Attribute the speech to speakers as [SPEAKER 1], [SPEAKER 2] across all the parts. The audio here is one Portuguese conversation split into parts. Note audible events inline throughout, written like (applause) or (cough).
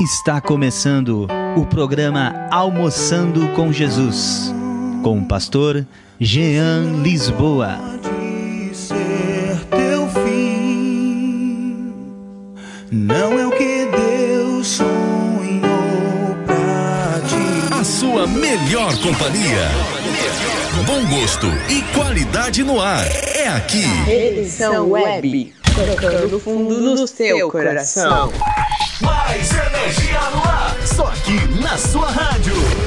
[SPEAKER 1] Está começando o programa Almoçando com Jesus, com o pastor Jean Lisboa.
[SPEAKER 2] Pode ser teu fim, não é o que Deus sonhou pra ti.
[SPEAKER 3] A sua melhor companhia. Bom gosto e qualidade no ar. É aqui.
[SPEAKER 4] Redenção Web, tocando fundo no seu coração.
[SPEAKER 3] Mais na sua rádio.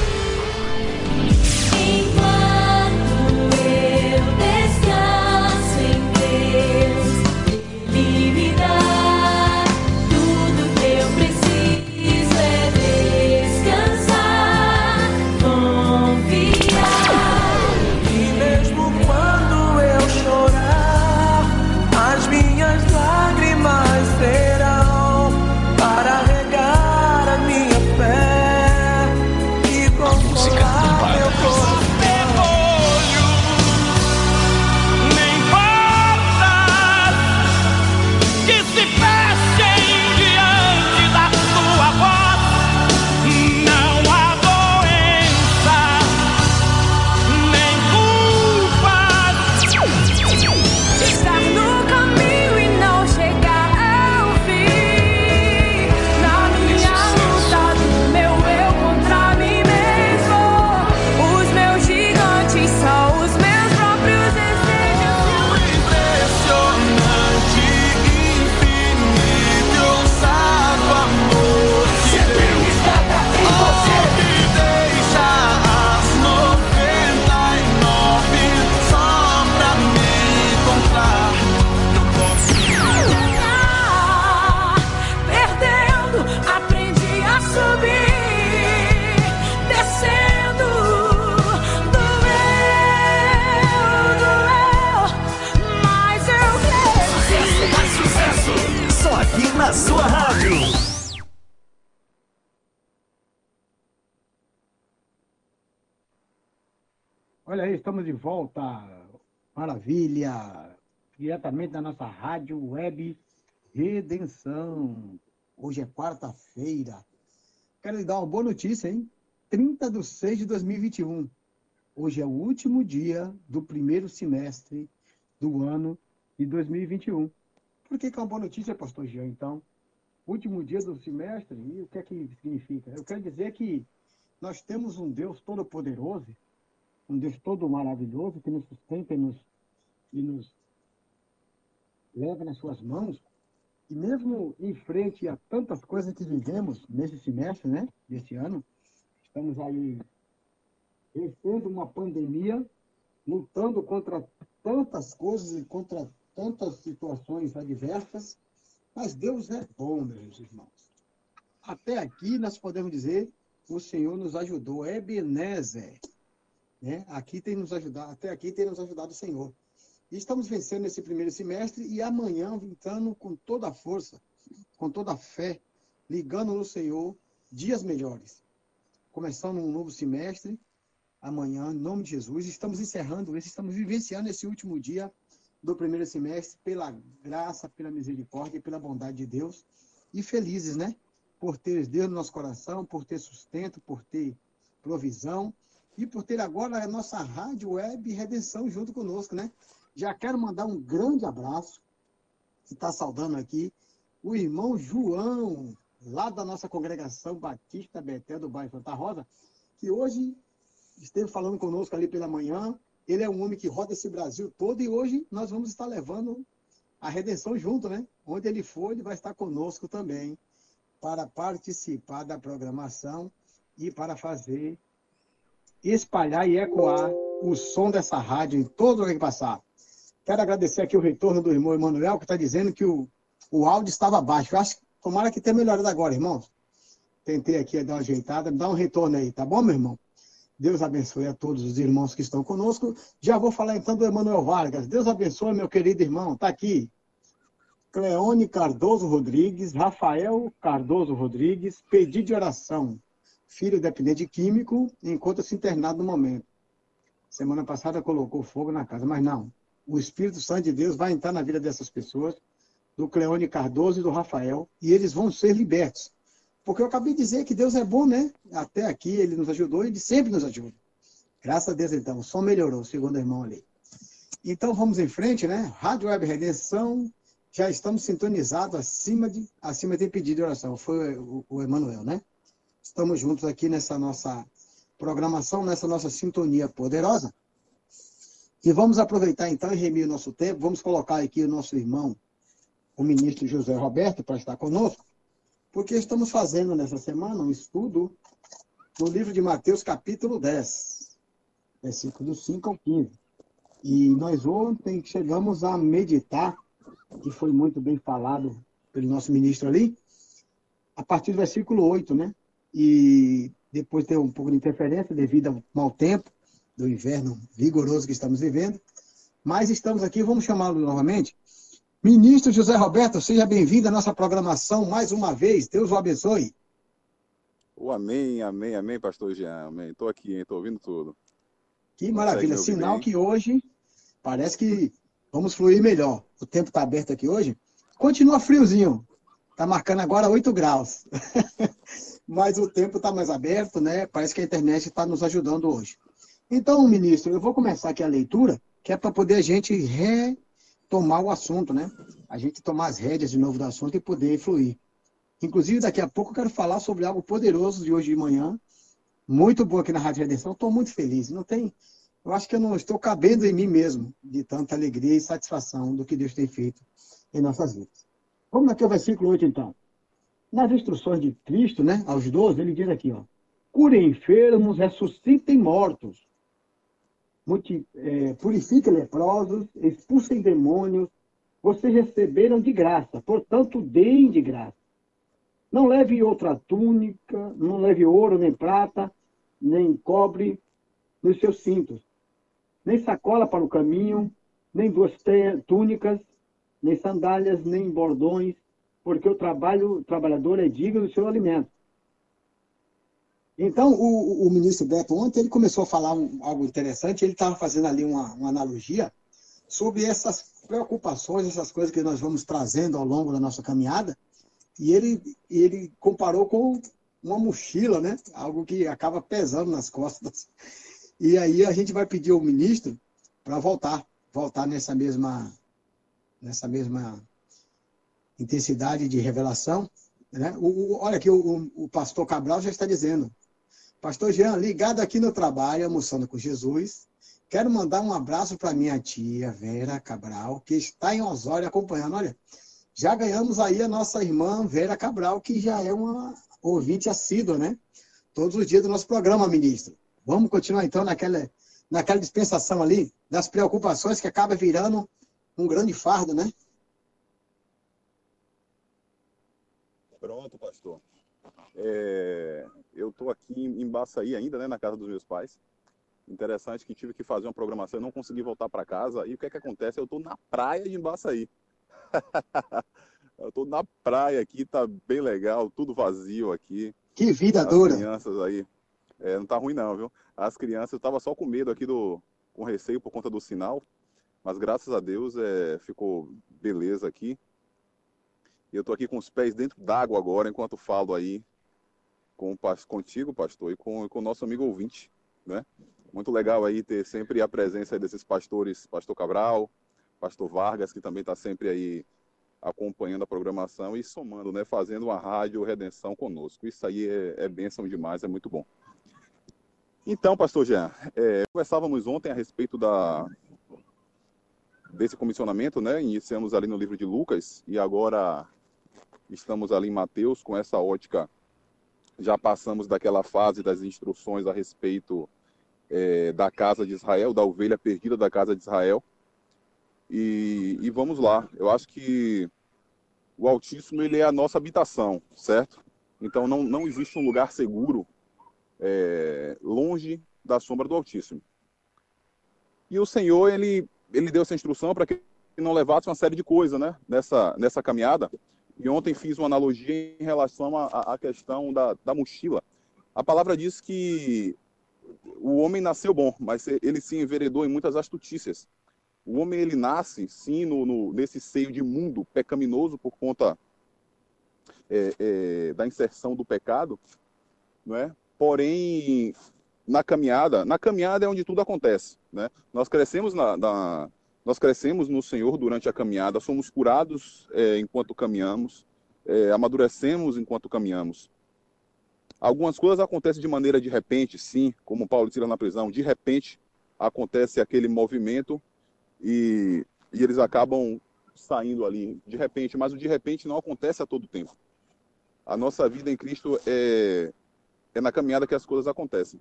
[SPEAKER 5] Estamos de volta. Maravilha! Diretamente da nossa rádio web Redenção. Hoje é quarta-feira. Quero lhe dar uma boa notícia, hein? 30 de 6 de 2021. Hoje é o último dia do primeiro semestre do ano de 2021. Por que, que é uma boa notícia, pastor Jean, então? Último dia do semestre, e o que é que significa? Eu quero dizer que nós temos um Deus todo-poderoso um Deus todo maravilhoso que nos sustenta e nos, e nos leva nas suas mãos. E mesmo em frente a tantas coisas que vivemos nesse semestre, né, desse ano, estamos aí vencendo uma pandemia, lutando contra tantas coisas e contra tantas situações adversas, mas Deus é bom, meus irmãos. Até aqui nós podemos dizer, o Senhor nos ajudou, Ebenezer. Né? Aqui tem nos ajudado, até aqui tem nos ajudado o Senhor. E estamos vencendo esse primeiro semestre e amanhã entrando com toda a força, com toda a fé, ligando no Senhor, dias melhores. Começando um novo semestre, amanhã, em nome de Jesus, estamos encerrando esse, estamos vivenciando esse último dia do primeiro semestre pela graça, pela misericórdia e pela bondade de Deus. E felizes, né? Por ter Deus no nosso coração, por ter sustento, por ter provisão e por ter agora a nossa rádio web Redenção junto conosco, né? Já quero mandar um grande abraço, que está saudando aqui, o irmão João, lá da nossa congregação Batista Betel do bairro Santa Rosa, que hoje esteve falando conosco ali pela manhã. Ele é um homem que roda esse Brasil todo e hoje nós vamos estar levando a redenção junto, né? Onde ele for, ele vai estar conosco também para participar da programação e para fazer espalhar e ecoar o som dessa rádio em todo lugar que passar. Quero agradecer aqui o retorno do irmão Emanuel, que está dizendo que o, o áudio estava baixo. Eu acho que tomara que tenha melhorado agora, irmãos. Tentei aqui dar uma ajeitada, dá um retorno aí, tá bom, meu irmão? Deus abençoe a todos os irmãos que estão conosco. Já vou falar então do Emanuel Vargas. Deus abençoe, meu querido irmão. Está aqui. Cleone Cardoso Rodrigues, Rafael Cardoso Rodrigues, pedido de oração. Filho dependente químico, encontra-se internado no momento. Semana passada colocou fogo na casa, mas não. O Espírito Santo de Deus vai entrar na vida dessas pessoas, do Cleone Cardoso e do Rafael, e eles vão ser libertos. Porque eu acabei de dizer que Deus é bom, né? Até aqui ele nos ajudou e ele sempre nos ajuda. Graças a Deus, então. Som melhorou, segundo o irmão ali. Então vamos em frente, né? Rádio Web Redenção, já estamos sintonizados acima de, acima de pedido de oração. Foi o, o Emanuel, né? Estamos juntos aqui nessa nossa programação, nessa nossa sintonia poderosa. E vamos aproveitar então e remir o nosso tempo. Vamos colocar aqui o nosso irmão, o ministro José Roberto, para estar conosco, porque estamos fazendo nessa semana um estudo no livro de Mateus, capítulo 10, versículos 5 ao 15. E nós ontem chegamos a meditar, que foi muito bem falado pelo nosso ministro ali, a partir do versículo 8, né? E depois tem um pouco de interferência devido ao mau tempo do inverno vigoroso que estamos vivendo. Mas estamos aqui, vamos chamá-lo novamente. Ministro José Roberto, seja bem-vindo à nossa programação mais uma vez. Deus o abençoe.
[SPEAKER 6] O amém, amém, amém, pastor Jean. Amém. Estou aqui, estou ouvindo tudo.
[SPEAKER 5] Que maravilha.
[SPEAKER 6] Consegue
[SPEAKER 5] Sinal
[SPEAKER 6] bem?
[SPEAKER 5] que hoje parece que vamos fluir melhor. O tempo está aberto aqui hoje. Continua friozinho. Está marcando agora 8 graus. (laughs) Mas o tempo está mais aberto, né? Parece que a internet está nos ajudando hoje. Então, ministro, eu vou começar aqui a leitura, que é para poder a gente retomar o assunto, né? A gente tomar as rédeas de novo do assunto e poder fluir. Inclusive, daqui a pouco eu quero falar sobre algo poderoso de hoje de manhã, muito bom aqui na Rádio Redenção. Estou muito feliz. Não tem, eu acho que eu não estou cabendo em mim mesmo de tanta alegria e satisfação do que Deus tem feito em nossas vidas. Vamos ao versículo 8, então. Nas instruções de Cristo, né, aos 12, ele diz aqui, ó, curem enfermos, ressuscitem mortos, eh, purifiquem leprosos, expulsem demônios, vocês receberam de graça, portanto, deem de graça. Não leve outra túnica, não leve ouro, nem prata, nem cobre nos seus cintos, nem sacola para o caminho, nem duas túnicas, nem sandálias, nem bordões, porque o trabalho, o trabalhador é digno do seu alimento. Então, o, o- ministro Beto, ontem, ele começou a falar um- algo interessante, ele estava fazendo ali uma, uma analogia sobre essas preocupações, essas coisas que nós vamos trazendo ao longo da nossa caminhada, e ele, ele comparou com uma mochila, né? Algo que acaba pesando nas costas. E aí a gente vai pedir ao ministro para voltar, voltar nessa mesma, nessa mesma intensidade de revelação. Né? O, o- olha aqui, o, o pastor Cabral já está dizendo. Pastor Jean, ligado aqui no trabalho, almoçando com Jesus, quero mandar um abraço para minha tia Vera Cabral, que está em Osório acompanhando. Olha, já ganhamos aí a nossa irmã Vera Cabral, que já é uma ouvinte assídua, né? Todos os dias do nosso programa, ministro. Vamos continuar então naquela, naquela dispensação ali das preocupações que acaba virando um grande fardo, né?
[SPEAKER 6] Pronto, pastor. É, eu estou aqui em Baçaí ainda, né, na casa dos meus pais. Interessante que tive que fazer uma programação, eu não consegui voltar para casa. E o que é que acontece? Eu estou na praia de Embaçaí. (laughs) eu estou na praia aqui, tá bem legal, tudo vazio aqui.
[SPEAKER 5] Que vida
[SPEAKER 6] As
[SPEAKER 5] dura.
[SPEAKER 6] crianças aí, é, não tá ruim não, viu? As crianças, eu tava só com medo aqui do, com receio por conta do sinal, mas graças a Deus é, ficou beleza aqui. E eu tô aqui com os pés dentro d'água agora, enquanto falo aí com, contigo, pastor, e com, com o nosso amigo ouvinte, né? Muito legal aí ter sempre a presença desses pastores, pastor Cabral, pastor Vargas, que também está sempre aí acompanhando a programação e somando, né? Fazendo uma rádio Redenção conosco. Isso aí é, é bênção demais, é muito bom. Então, pastor Jean, é, conversávamos ontem a respeito da, desse comissionamento, né? Iniciamos ali no livro de Lucas e agora estamos ali em Mateus com essa ótica. Já passamos daquela fase das instruções a respeito é, da casa de Israel, da ovelha perdida da casa de Israel. E, e vamos lá. Eu acho que o Altíssimo ele é a nossa habitação, certo? Então não, não existe um lugar seguro é, longe da sombra do Altíssimo. E o Senhor ele ele deu essa instrução para que não levasse uma série de coisas, né? Nessa nessa caminhada. E ontem fiz uma analogia em relação à, questão da, da mochila. A palavra diz que o homem nasceu bom, mas ele se enveredou em muitas astutícias. O homem ele nasce sim no, no, nesse seio de mundo pecaminoso por conta é, é, da inserção do pecado, não é? Porém, na caminhada, na caminhada é onde tudo acontece, né? Nós crescemos na, na nós crescemos no Senhor durante a caminhada, somos curados é, enquanto caminhamos, é, amadurecemos enquanto caminhamos. Algumas coisas acontecem de maneira de repente, sim, como Paulo tira na prisão, de repente acontece aquele movimento e, e eles acabam saindo ali de repente, mas o de repente não acontece a todo tempo. A nossa vida em Cristo é, é na caminhada que as coisas acontecem.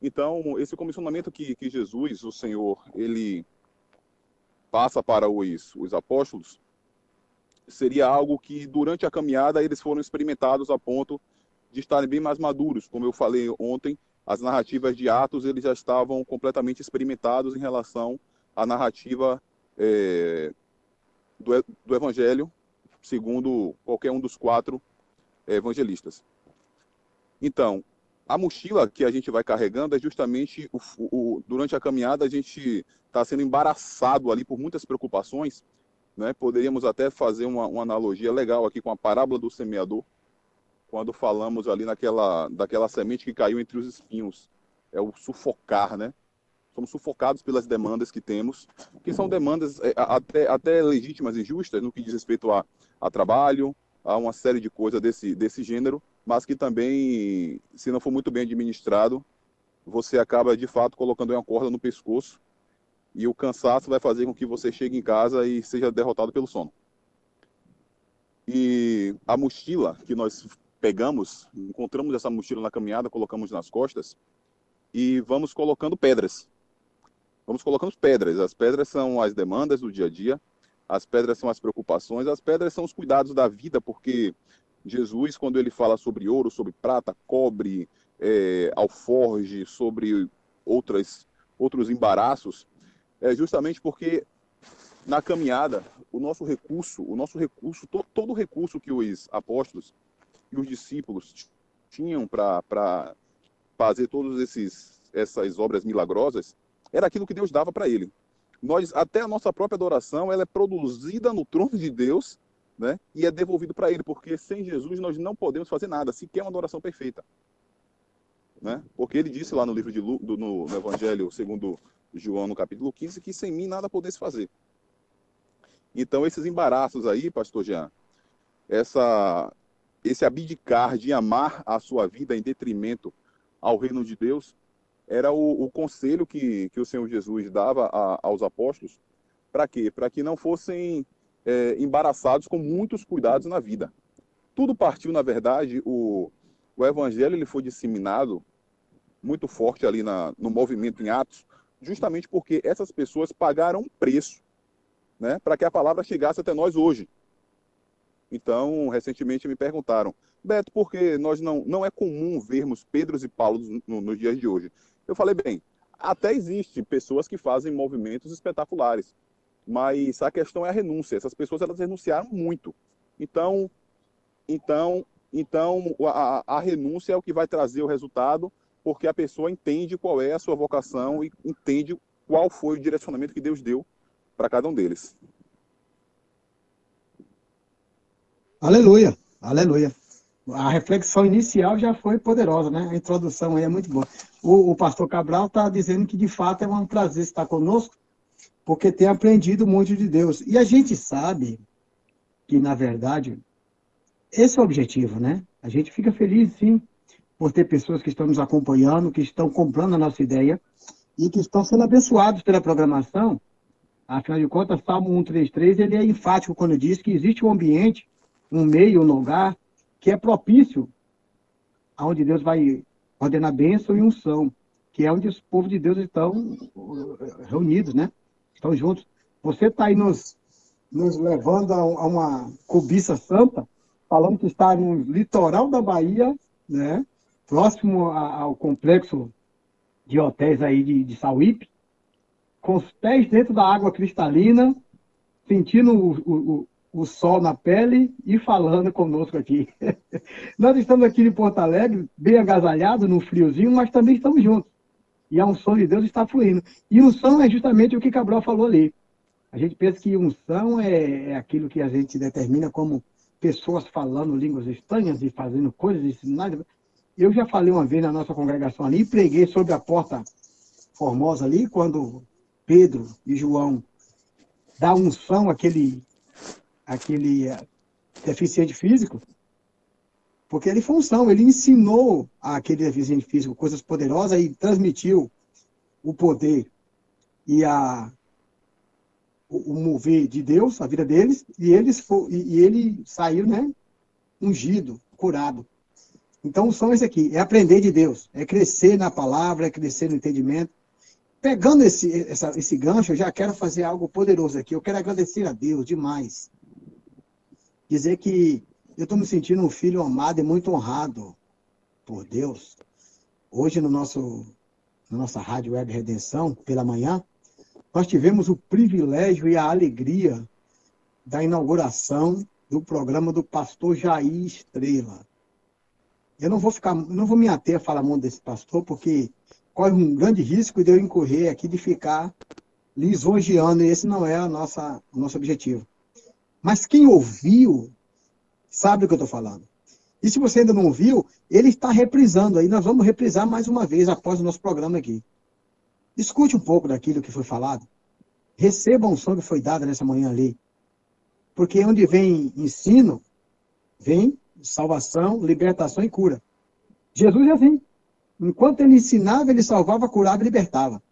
[SPEAKER 6] Então, esse comissionamento que, que Jesus, o Senhor, ele passa para os, os apóstolos, seria algo que durante a caminhada eles foram experimentados a ponto de estarem bem mais maduros. Como eu falei ontem, as narrativas de Atos eles já estavam completamente experimentados em relação à narrativa é, do, do Evangelho, segundo qualquer um dos quatro evangelistas. Então, a mochila que a gente vai carregando é justamente o, o, durante a caminhada a gente está sendo embaraçado ali por muitas preocupações, né? Poderíamos até fazer uma, uma, analogia legal aqui com a parábola do semeador, quando falamos ali naquela daquela semente que caiu entre os espinhos, é o sufocar, né? Somos sufocados pelas demandas que temos, que são demandas é, até, até legítimas e justas no que diz respeito a, a trabalho, a uma série de coisas desse, desse gênero, mas que também, se não for muito bem administrado, você acaba de fato colocando uma corda no pescoço e o cansaço vai fazer com que você chegue em casa e seja derrotado pelo sono. E a mochila que nós pegamos, encontramos essa mochila na caminhada, colocamos nas costas e vamos colocando pedras. Vamos colocando pedras. As pedras são as demandas do dia a dia, as pedras são as preocupações, as pedras são os cuidados da vida, porque Jesus, quando ele fala sobre ouro, sobre prata, cobre, é, alforge, sobre outras, outros embaraços, é justamente porque na caminhada, o nosso recurso, o nosso recurso, to, todo o recurso que os apóstolos e os discípulos tinham para fazer todas essas obras milagrosas, era aquilo que Deus dava para ele. Nós, até a nossa própria adoração, ela é produzida no trono de Deus né? E é devolvido para ele, porque sem Jesus nós não podemos fazer nada, sequer uma adoração perfeita. Né? Porque ele disse lá no livro de Lu, do, no, no, Evangelho segundo João, no capítulo 15, que sem mim nada podesse fazer. Então, esses embaraços aí, pastor Jean, essa, esse abdicar de amar a sua vida em detrimento ao reino de Deus, era o, o conselho que, que o Senhor Jesus dava a, aos apóstolos. Para quê? Para que não fossem é, embaraçados com muitos cuidados na vida. Tudo partiu, na verdade, o, o evangelho ele foi disseminado muito forte ali na, no movimento em Atos, justamente porque essas pessoas pagaram um preço né, para que a palavra chegasse até nós hoje. Então, recentemente me perguntaram, Beto, por que nós não, não é comum vermos Pedros e Paulo no, nos dias de hoje? Eu falei, bem, até existe pessoas que fazem movimentos espetaculares, mas a questão é a renúncia. Essas pessoas elas renunciaram muito. Então, então, então a, a renúncia é o que vai trazer o resultado, porque a pessoa entende qual é a sua vocação e entende qual foi o direcionamento que Deus deu para cada um deles.
[SPEAKER 5] Aleluia, aleluia. A reflexão inicial já foi poderosa, né? A introdução aí é muito boa. O, o pastor Cabral está dizendo que de fato é um prazer estar conosco porque tem aprendido muito de Deus. E a gente sabe que, na verdade, esse é o objetivo, né? A gente fica feliz, sim, por ter pessoas que estão nos acompanhando, que estão comprando a nossa ideia e que estão sendo abençoados pela programação. Afinal de contas, Salmo 133, ele é enfático quando diz que existe um ambiente, um meio, um lugar que é propício aonde Deus vai ordenar bênção e unção, que é onde os povos de Deus estão reunidos, né? estão juntos. Você está aí nos, nos levando a, a, uma cobiça santa, falando que está no litoral da Bahia, né? Próximo ao complexo de hotéis aí de, de Sauípe, com os pés dentro da água cristalina, sentindo o, o, o sol na pele e falando conosco aqui. (laughs) Nós estamos aqui em Porto Alegre, bem agasalhados, no friozinho, mas também estamos juntos e a unção de Deus está fluindo. E unção é justamente o que Cabral falou ali. A gente pensa que unção é, é aquilo que a gente determina como pessoas falando línguas estranhas e fazendo coisas e sinais. Eu já falei uma vez na nossa congregação ali, preguei sobre a porta formosa ali, quando Pedro e João dá unção àquele, àquele eh, deficiente físico, porque ele foi unção, ele ensinou àquele deficiente físico coisas poderosas e transmitiu o poder e a, o, mover de Deus, a vida deles, e, eles e ele saiu, né, ungido, curado. Então, o som é esse aqui, é aprender de Deus, é crescer na palavra, é crescer no entendimento. Pegando esse, essa- esse gancho, eu já quero fazer algo poderoso aqui. Eu quero agradecer a Deus demais. Dizer que eu estou me sentindo um filho amado e muito honrado por Deus. Hoje, no nosso, na nossa Rádio Web Redenção, pela manhã, nós tivemos o privilégio e a alegria da inauguração do programa do pastor Jair Estrela. Eu não vou ficar, não vou me ater a falar muito desse pastor, porque corre um grande risco de eu incorrer aqui de ficar lisonjeando, e esse não é a nossa, o nosso objetivo. Mas quem ouviu, sabe do que eu estou falando. E se você ainda não ouviu, ele está reprisando aí, nós vamos reprisar mais uma vez após o nosso programa aqui. Escute um pouco daquilo que foi falado. Receba a unção que foi dada nessa manhã ali. Porque onde vem ensino, vem salvação, libertação e cura. Jesus é assim. Enquanto ele ensinava, ele salvava, curava e libertava.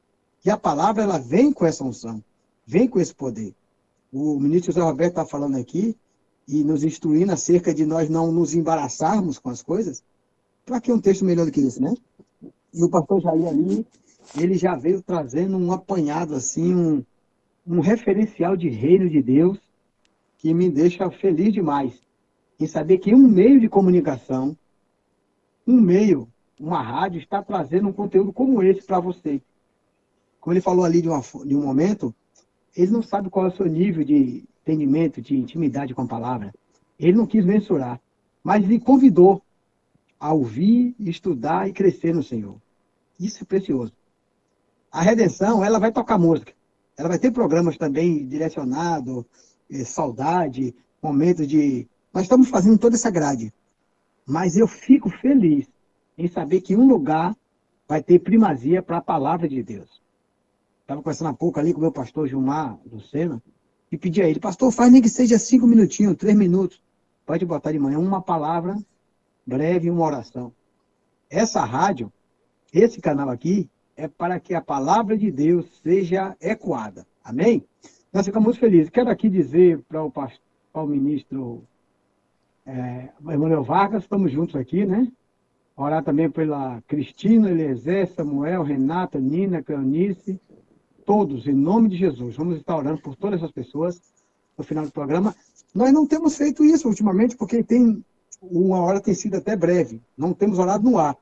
[SPEAKER 5] E a palavra, ela vem com essa unção, vem com esse poder. O ministro José Roberto está falando aqui e nos instruindo acerca de nós não nos embaraçarmos com as coisas. Para que um texto melhor do que isso, né? E o pastor Jair ali, ele já veio trazendo um apanhado, assim, um, um referencial de reino de Deus que me deixa feliz demais em saber que um meio de comunicação, um meio, uma rádio, está trazendo um conteúdo como esse para você. Como ele falou ali de, uma, de um momento, ele não sabe qual é o seu nível de entendimento, de intimidade com a palavra. Ele não quis mensurar, mas ele convidou a ouvir, estudar e crescer no Senhor. Isso é precioso. A redenção, ela vai tocar música. Ela vai ter programas também direcionados, eh, saudade, momentos de. Nós estamos fazendo toda essa grade. Mas eu fico feliz em saber que um lugar vai ter primazia para a palavra de Deus. Estava conversando há pouco ali com o meu pastor Gilmar Lucena e pedi a ele, pastor, faz nem que seja cinco minutinhos, três minutos. Pode botar de manhã uma palavra breve uma oração. Essa rádio, esse canal aqui, é para que a palavra de Deus seja ecoada. Amém? Nós ficamos felizes. Quero aqui dizer para o, pastor, para o ministro é, Emanuel Vargas, estamos juntos aqui, né? Orar também pela Cristina, Eliezer, Samuel, Renata, Nina, Cleonice, todos, em nome de Jesus. Vamos estar orando por todas essas pessoas no final do programa. Nós não temos feito isso ultimamente, porque tem uma hora tem sido até breve. Não temos orado no ar,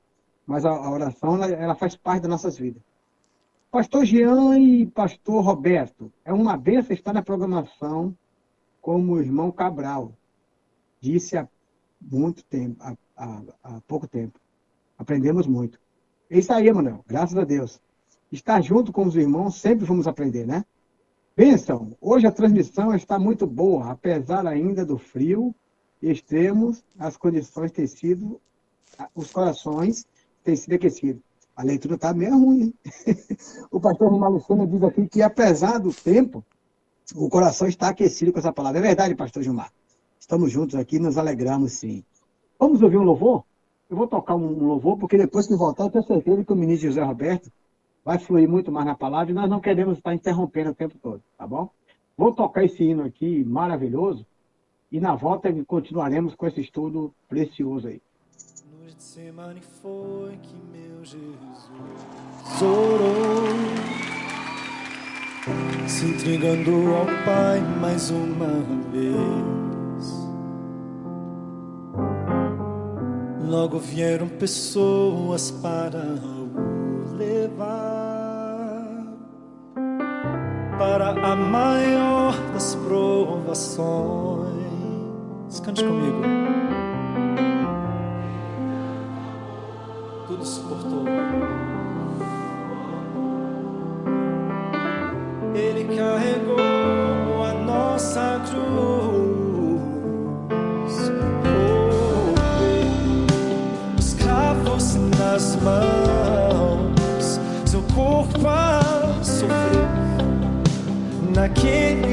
[SPEAKER 5] mas a, a oração ela, ela faz parte das nossas vidas. Pastor Jean e Pastor Roberto, é uma benção estar na programação como o irmão Cabral disse há muito tempo, há, há, há pouco tempo. Aprendemos muito. É isso aí, Manuel. Graças a Deus. Estar junto com os irmãos, sempre vamos aprender, né? Bênção, hoje a transmissão está muito boa, apesar ainda do frio extremo, as condições têm sido, os corações têm sido aquecidos. A leitura está meio ruim, (laughs) o pastor Romário Lucena diz aqui que, apesar do tempo, o coração está aquecido com essa palavra. É verdade, pastor Gilmar. Estamos juntos aqui, nos alegramos sim. Vamos ouvir um louvor? Eu vou tocar um louvor, porque depois que voltar, eu tenho certeza que o ministro José Roberto vai fluir muito mais na palavra e nós não queremos estar interrompendo o tempo todo, tá bom? Vou tocar esse hino aqui maravilhoso e na volta continuaremos com esse estudo precioso aí.
[SPEAKER 2] No Getsemane foi que meu Jesus orou, se entregando ao Pai mais uma vez. Logo vieram pessoas para o levar para a maior das provações. Cante comigo. Tudo suportou. Can't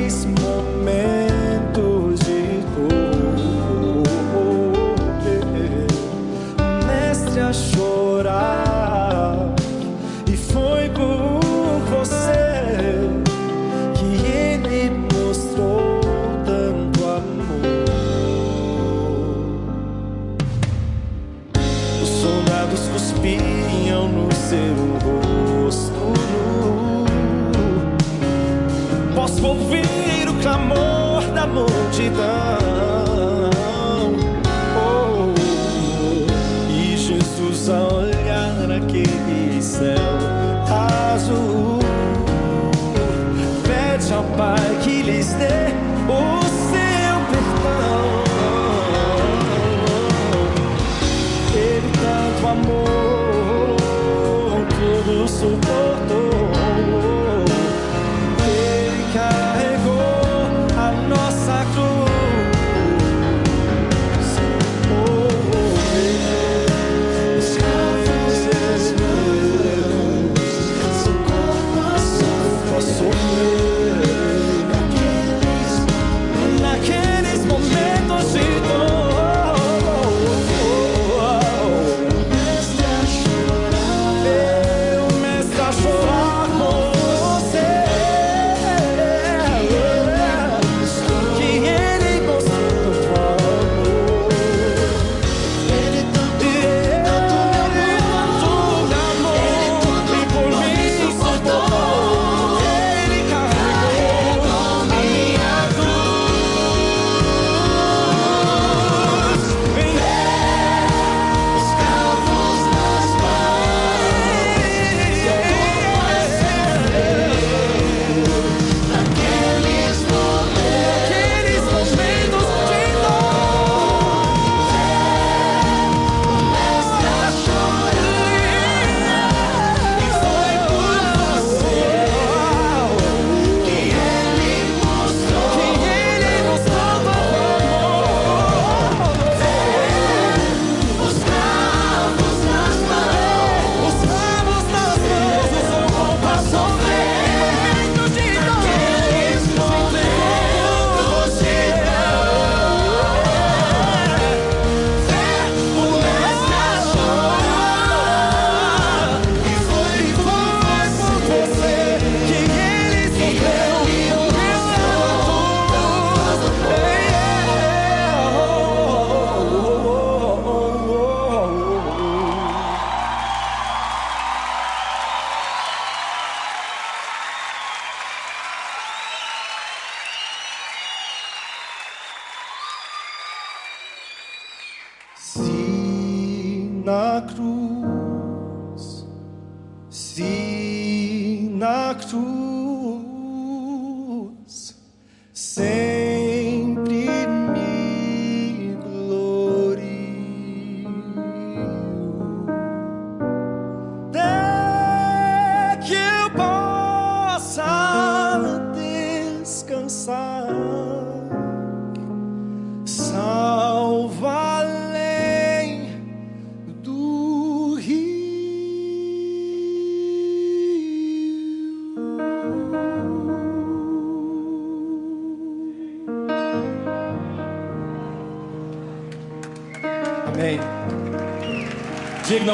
[SPEAKER 2] ouvir o clamor da multidão.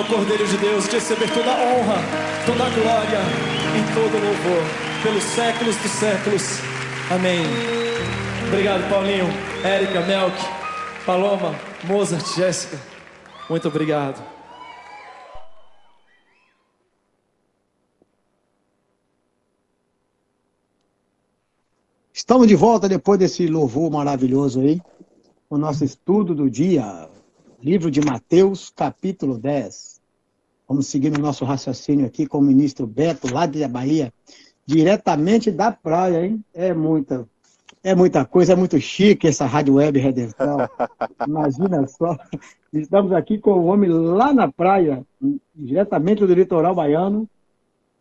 [SPEAKER 2] Ao Cordeiro de Deus de receber toda a honra, toda a glória e todo o louvor pelos séculos dos séculos. Amém. Obrigado, Paulinho, Érica, Melk, Paloma, Mozart, Jéssica. Muito obrigado.
[SPEAKER 5] Estamos de volta depois desse louvor maravilhoso aí. O nosso estudo do dia, livro de Mateus, capítulo 10. Vamos seguir no nosso raciocínio aqui com o ministro Beto, lá da Bahia, diretamente da praia, hein? É muita, é muita coisa, é muito chique essa Rádio Web Redenção. (laughs) Imagina só. Estamos aqui com o homem lá na praia, diretamente do litoral baiano,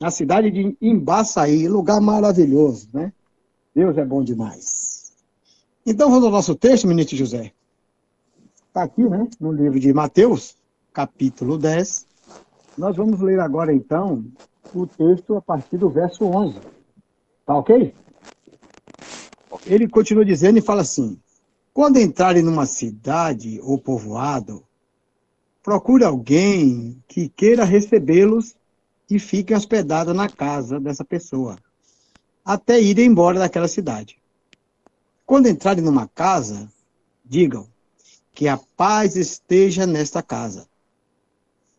[SPEAKER 5] na cidade de Embaçaí, lugar maravilhoso, né? Deus é bom demais. Então vamos ao nosso texto, ministro José. Está aqui, né? No livro de Mateus, capítulo 10. Nós vamos ler agora, então, o texto a partir do verso 11. Tá ok? Ele continua dizendo e fala assim: Quando entrarem numa cidade ou povoado, procure alguém que queira recebê-los e fique hospedado na casa dessa pessoa, até ir embora daquela cidade. Quando entrarem numa casa, digam que a paz esteja nesta casa.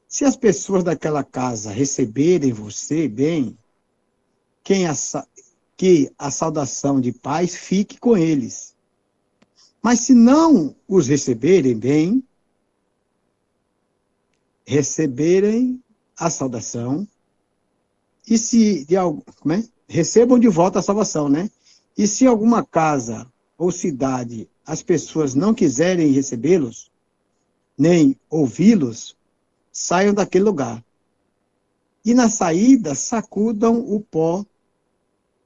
[SPEAKER 5] Se as pessoas daquela casa receberem você bem, quem a, que a saudação de paz fique com eles. Mas se não os receberem bem, receberem a saudação, e se de como é? recebam de volta a salvação, né? E se alguma casa ou cidade as pessoas não quiserem recebê-los, nem ouvi-los, saiam daquele lugar. E na saída sacudam o pó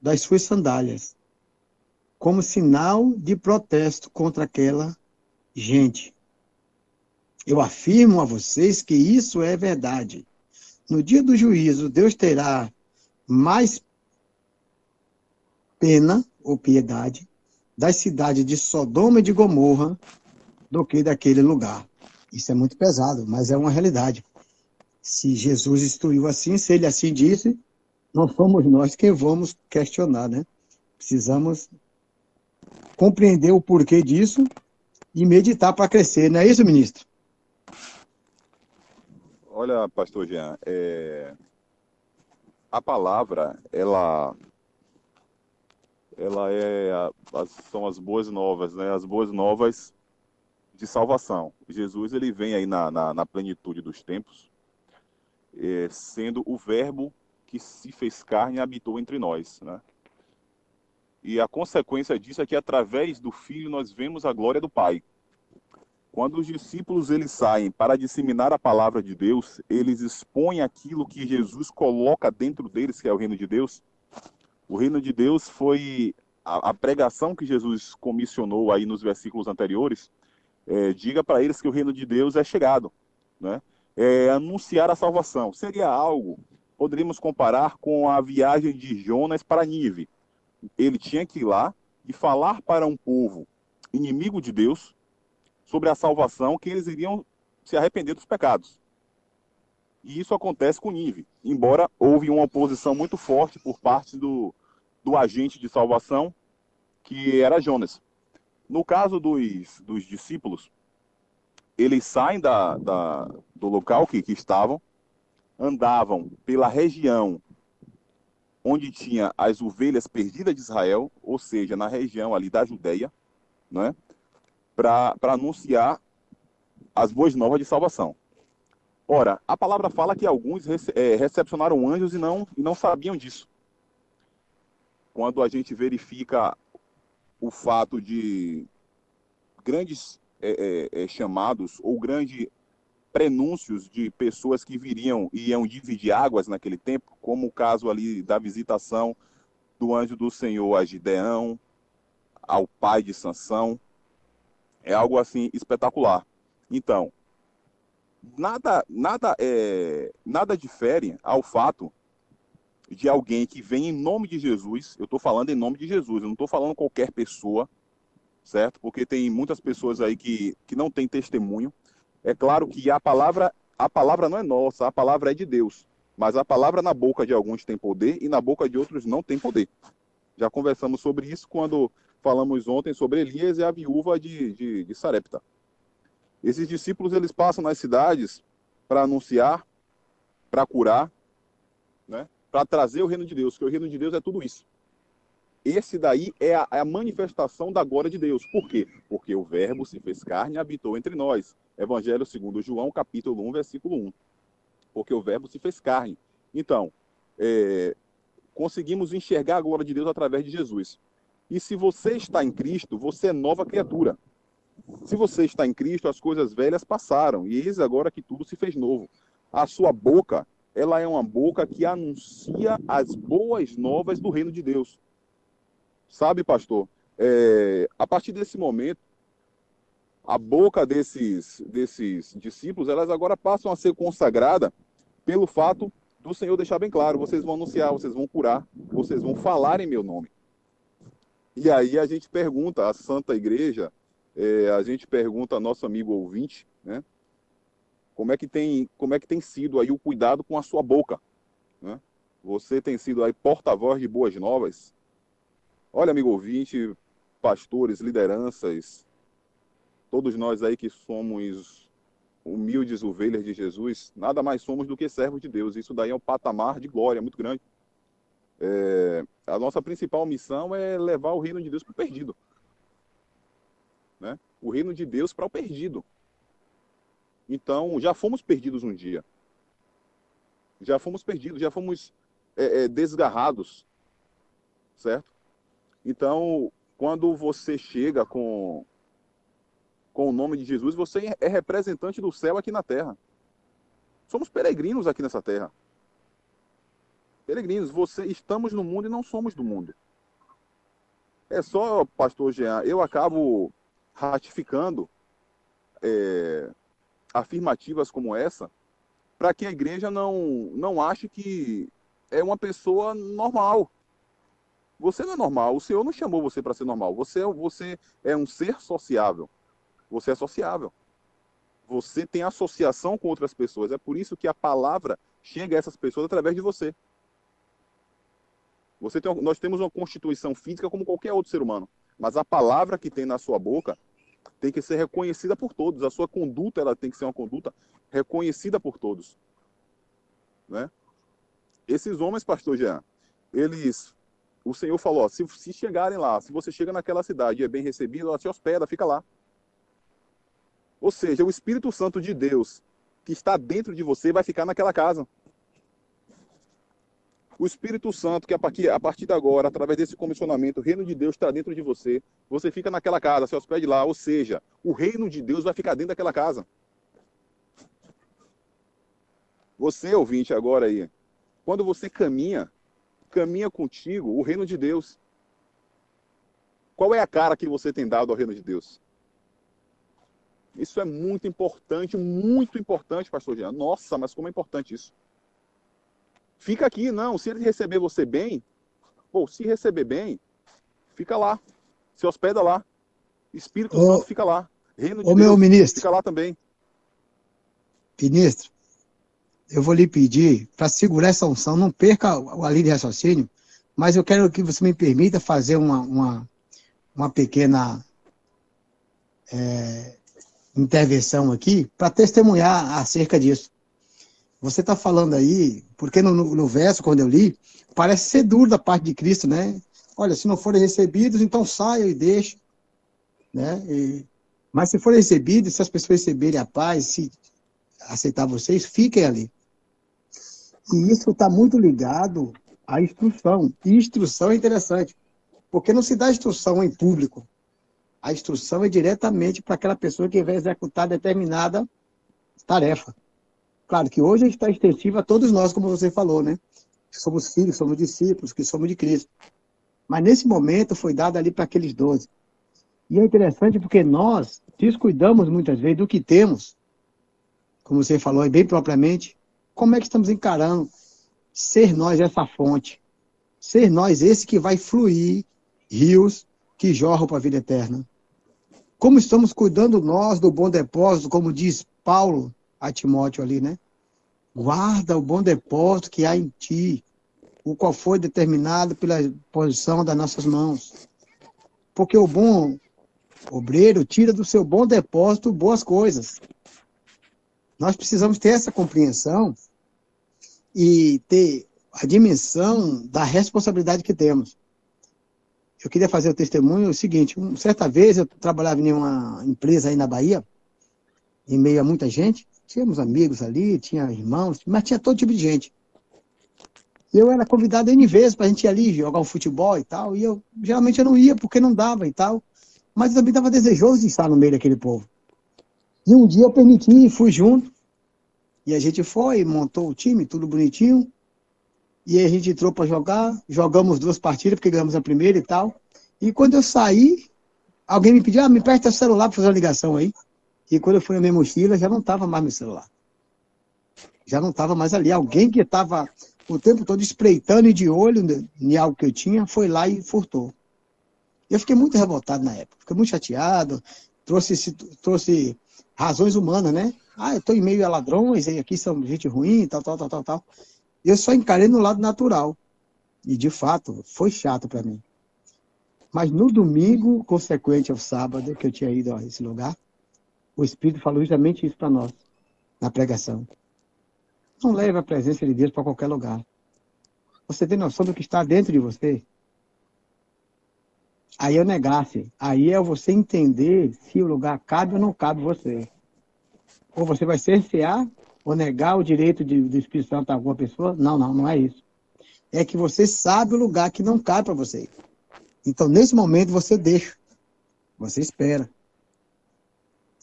[SPEAKER 5] das suas sandálias, como sinal de protesto contra aquela gente. Eu afirmo a vocês que isso é verdade. No dia do juízo, Deus terá mais pena ou piedade das cidades de Sodoma e de Gomorra do que daquele lugar. Isso é muito pesado, mas é uma realidade. Se Jesus instruiu assim, se ele assim disse, não somos nós que vamos questionar, né? Precisamos compreender o porquê disso e meditar para crescer, não é isso, ministro?
[SPEAKER 6] Olha, pastor Jean, é, a palavra, ela, ela é, a- as- são as boas novas, né? As boas novas de salvação. Jesus, ele vem aí na, na, na plenitude dos tempos, é, sendo o verbo que se fez carne e habitou entre nós, né? E a consequência disso é que através do Filho nós vemos a glória do Pai. Quando os discípulos eles saem para disseminar a palavra de Deus, eles expõem aquilo que Jesus coloca dentro deles, que é o reino de Deus. O reino de Deus foi a, a pregação que Jesus comissionou aí nos versículos anteriores. é, diga para eles que o reino de Deus é chegado, né? É, anunciar a salvação seria algo poderíamos comparar com a viagem de Jonas para Nínive. Ele tinha que ir lá e falar para um povo inimigo de Deus sobre a salvação que eles iriam se arrepender dos pecados. E isso acontece com Nínive, embora houve uma oposição muito forte por parte do, do agente de salvação, que era Jonas. No caso dos, dos discípulos, eles saem da, da, do local que, que estavam, andavam pela região onde tinha as ovelhas perdidas de Israel, ou seja, na região ali da Judéia, né, para anunciar as boas novas de salvação. Ora, a palavra fala que alguns rece é, recepcionaram anjos e não, e não sabiam disso. Quando a gente verifica o fato de grandes é, é, chamados ou grandes prenúncios de pessoas que viriam e iam dividir águas naquele tempo, como o caso ali da visitação do anjo do Senhor a Gideão, ao pai de Sansão, é algo assim espetacular. Então, nada, nada, é, nada difere ao fato de alguém que vem em nome de Jesus. Eu estou falando em nome de Jesus, eu não estou falando qualquer pessoa, certo? Porque tem muitas pessoas aí que, que não têm testemunho. É claro que a palavra, a palavra não é nossa, a palavra é de Deus. Mas a palavra na boca de alguns tem poder e na boca de outros não tem poder. Já conversamos sobre isso quando falamos ontem sobre Elias e a viúva de, de, de Sarepta. Esses discípulos eles passam nas cidades para anunciar, para curar, né? para trazer o reino de Deus, porque o reino de Deus é tudo isso. Esse daí é a, é a, manifestação da glória de Deus. Por quê? Porque o verbo se fez carne e habitou entre nós. Evangelho segundo João, capítulo 1, versículo 1. Porque o verbo se fez carne. Então, é, conseguimos enxergar a glória de Deus através de Jesus. E se você está em Cristo, você é nova criatura. Se você está em Cristo, as coisas velhas passaram, e eis agora que tudo se fez novo. A sua boca, ela é uma boca que anuncia as boas novas do reino de Deus. Sabe, pastor? É, a partir desse momento, a boca desses, desses discípulos, elas agora passam a ser consagrada pelo fato do Senhor deixar bem claro: vocês vão anunciar, vocês vão curar, vocês vão falar em meu nome. E aí a gente pergunta à Santa Igreja, é, a gente pergunta ao nosso amigo ouvinte, né? Como é que tem, como é que tem sido aí o cuidado com a sua boca, né? Você tem sido aí porta-voz de boas novas? Olha, amigo ouvinte, pastores, lideranças, todos nós aí que somos humildes ovelhas de Jesus, nada mais somos do que servos de Deus. Isso daí é um patamar de glória muito grande. É, a nossa principal missão é levar o reino de Deus para o perdido. Né? O reino de Deus para o perdido. Então, já fomos perdidos um dia. Já fomos perdidos, já fomos é, é, desgarrados. Certo? Então, quando você chega com, com o nome de Jesus, você é representante do céu aqui na terra. Somos peregrinos aqui nessa terra. Peregrinos, você estamos no mundo e não somos do mundo. É só, pastor Jean, eu acabo ratificando é, afirmativas como essa para que a igreja não, não ache que é uma pessoa normal. Você não é normal, o Senhor não chamou você para ser normal. Você, você é um ser sociável. Você é sociável. Você tem associação com outras pessoas. É por isso que a palavra chega a essas pessoas através de você. Você tem, nós temos uma constituição física como qualquer outro ser humano, mas a palavra que tem na sua boca tem que ser reconhecida por todos. A sua conduta ela tem que ser uma conduta reconhecida por todos, né? Esses homens, pastor Jean, eles o Senhor falou, ó, se, se chegarem lá, se você chega naquela cidade e é bem recebido, ela te hospeda, fica lá. Ou seja, o Espírito Santo de Deus que está dentro de você vai ficar naquela casa. O Espírito Santo, que a partir, a partir de agora, através desse comissionamento, o reino de Deus está dentro de você, você fica naquela casa, se hospede lá. Ou seja, o reino de Deus vai ficar dentro daquela casa. Você, ouvinte, agora aí, quando você caminha, caminha contigo o reino de Deus. Qual é a cara que você tem dado ao reino de Deus? Isso é muito importante, muito importante, pastor Jean. Nossa, mas como é importante isso. Fica aqui, não. Se ele receber você bem, pô, se receber bem, fica lá. Se hospeda lá. Espírito ô, Santo fica lá. Reino de
[SPEAKER 5] ô,
[SPEAKER 6] Deus
[SPEAKER 5] meu ministro,
[SPEAKER 6] fica lá também.
[SPEAKER 5] Ministro, eu vou lhe pedir para segurar essa unção, não perca a linha de raciocínio, mas eu quero que você me permita fazer uma, uma, uma pequena é, intervenção aqui para testemunhar acerca disso. Você está falando aí, porque no, no, verso, quando eu li, parece ser duro da parte de Cristo, né? Olha, se não forem recebidos, então saiam e deixem. Né? E, mas se forem recebidos, se as pessoas receberem a paz, se aceitar vocês, fiquem ali. E isso está muito ligado à instrução. E instrução é interessante, porque não se dá instrução em público. A instrução é diretamente para aquela pessoa que vai executar determinada tarefa. Claro que hoje está extensiva a todos nós, como você falou, né? Somos filhos, somos discípulos, que somos de Cristo. Mas nesse momento foi dado ali para aqueles doze. E é interessante porque nós descuidamos muitas vezes do que temos, como você falou aí bem propriamente, como é que estamos encarando ser nós essa fonte, ser nós esse que vai fluir rios que jorram para a vida eterna. Como estamos cuidando nós do bom depósito, como diz Paulo a Timóteo ali, né? Guarda o bom depósito que há em ti, o qual foi determinado pela posição das nossas mãos. Porque o bom obreiro tira do seu bom depósito boas coisas. Nós precisamos ter essa compreensão e ter a dimensão da responsabilidade que temos. Eu queria fazer o testemunho o seguinte, certa vez eu trabalhava em uma empresa aí na Bahia, em meio a muita gente, Tínhamos amigos ali, tinha irmãos, mas tinha todo tipo de gente. Eu era convidado N vezes para a gente ir ali jogar um futebol e tal, e eu geralmente eu não ia porque não dava e tal, mas eu também estava desejoso de estar no meio daquele povo. E um dia eu permiti e fui junto, e a gente foi, montou o time, tudo bonitinho, e a gente entrou para jogar, jogamos duas partidas, porque ganhamos a primeira e tal. E quando eu saí, alguém me pediu, ah, me presta o celular para fazer uma ligação aí. E quando eu fui na minha mochila, já não estava mais meu celular. Já não estava mais ali. Alguém que estava o tempo todo espreitando e de olho em algo que eu tinha, foi lá e furtou. Eu fiquei muito revoltado na época, fiquei muito chateado, trouxe, trouxe razões humanas, né? Ah, eu estou em meio a ladrões, e aqui são gente ruim, tal, tal, tal, tal, tal. Eu só encarei no lado natural. E, de fato, foi chato para mim. Mas no domingo, consequente ao sábado, que eu tinha ido a esse lugar, o Espírito falou justamente isso para nós. na pregação. Não leve a presença de Deus para qualquer lugar. Você tem noção do que está dentro de você? Aí eu negasse. Aí é você entender se o lugar cabe ou não cabe você. Ou você vai cercear ou negar o direito de, do Espírito Santo a alguma pessoa? Não, não, não é isso. É que você sabe o lugar que não cabe para você. Então, nesse momento, você deixa. Você espera.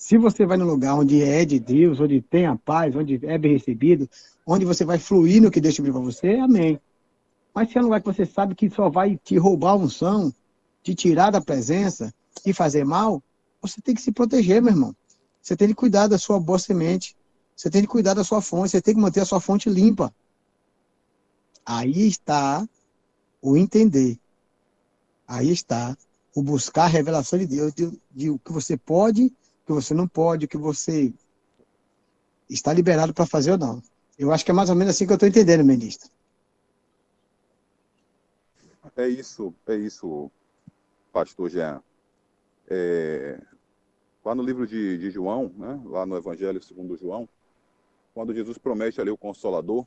[SPEAKER 5] Se você vai no lugar onde é de Deus, onde tem a paz, onde é bem recebido, onde você vai fluir no que Deus te para você, amém. Mas se é um lugar que você sabe que só vai te roubar a unção, te tirar da presença e fazer mal, você tem que se proteger, meu irmão. Você tem que cuidar da sua boa semente. Você tem que cuidar da sua fonte. Você tem que manter a sua fonte limpa. Aí está o entender. Aí está o buscar a revelação de Deus, de, de o que você pode, que você não pode, que você está liberado para fazer ou não. Eu acho que é mais ou menos assim que eu estou entendendo, ministro.
[SPEAKER 6] É isso, é isso, pastor Jean. É, lá no livro de, de João, né, lá no Evangelho segundo João, quando Jesus promete ali o Consolador,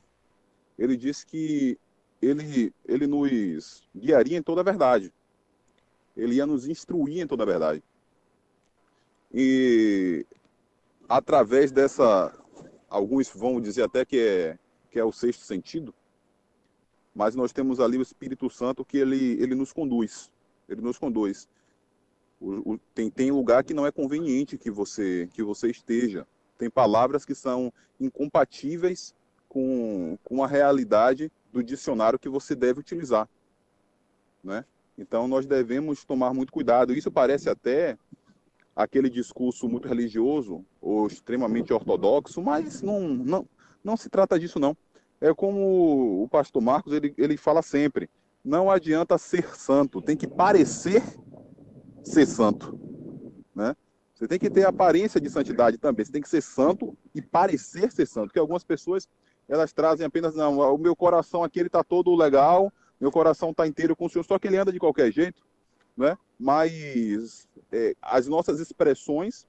[SPEAKER 6] ele diz que ele, ele nos guiaria em toda a verdade. Ele ia nos instruir em toda a verdade. E através dessa, alguns vão dizer até que é, que é o sexto sentido, mas nós temos ali o Espírito Santo que ele, ele nos conduz. Ele nos conduz. O, o, tem, tem lugar que não é conveniente que você, que você esteja. Tem palavras que são incompatíveis com, com a realidade do dicionário que você deve utilizar. Né? Então, nós devemos tomar muito cuidado. Isso parece até aquele discurso muito religioso ou extremamente ortodoxo, mas não, não, não se trata disso, não. É como o pastor Marcos, ele, ele fala sempre, não adianta ser santo, tem que parecer ser santo, né? Você tem que ter aparência de santidade também, você tem que ser santo e parecer ser santo, porque algumas pessoas, elas trazem apenas, não, o meu coração aqui, ele está todo legal, meu coração está inteiro com o Senhor, só que ele anda de qualquer jeito, né? Mas é, as nossas expressões,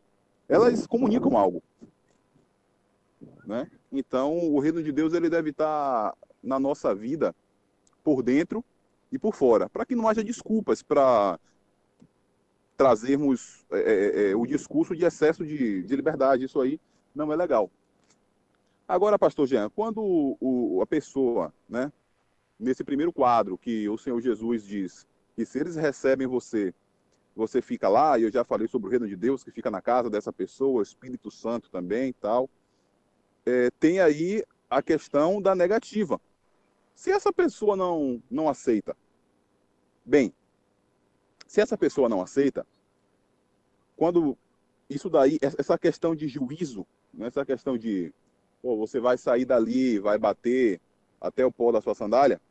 [SPEAKER 6] elas comunicam algo, né? Então, o reino de Deus ele deve estar na nossa vida por dentro e por fora, para que não haja desculpas para trazermos é, é, é, o discurso de excesso de, de, liberdade. Isso aí não é legal. Agora, pastor Jean, quando o, o, a pessoa, né, nesse primeiro quadro que o Senhor Jesus diz que se eles recebem você, você fica lá, e eu já falei sobre o reino de Deus que fica na casa dessa pessoa, Espírito Santo também tal é, tem aí a questão da negativa. Se essa pessoa não, não aceita, bem, se essa pessoa não aceita, quando isso daí, essa questão de juízo, né, essa questão de pô, você vai sair dali, vai bater até o pó da sua sandália,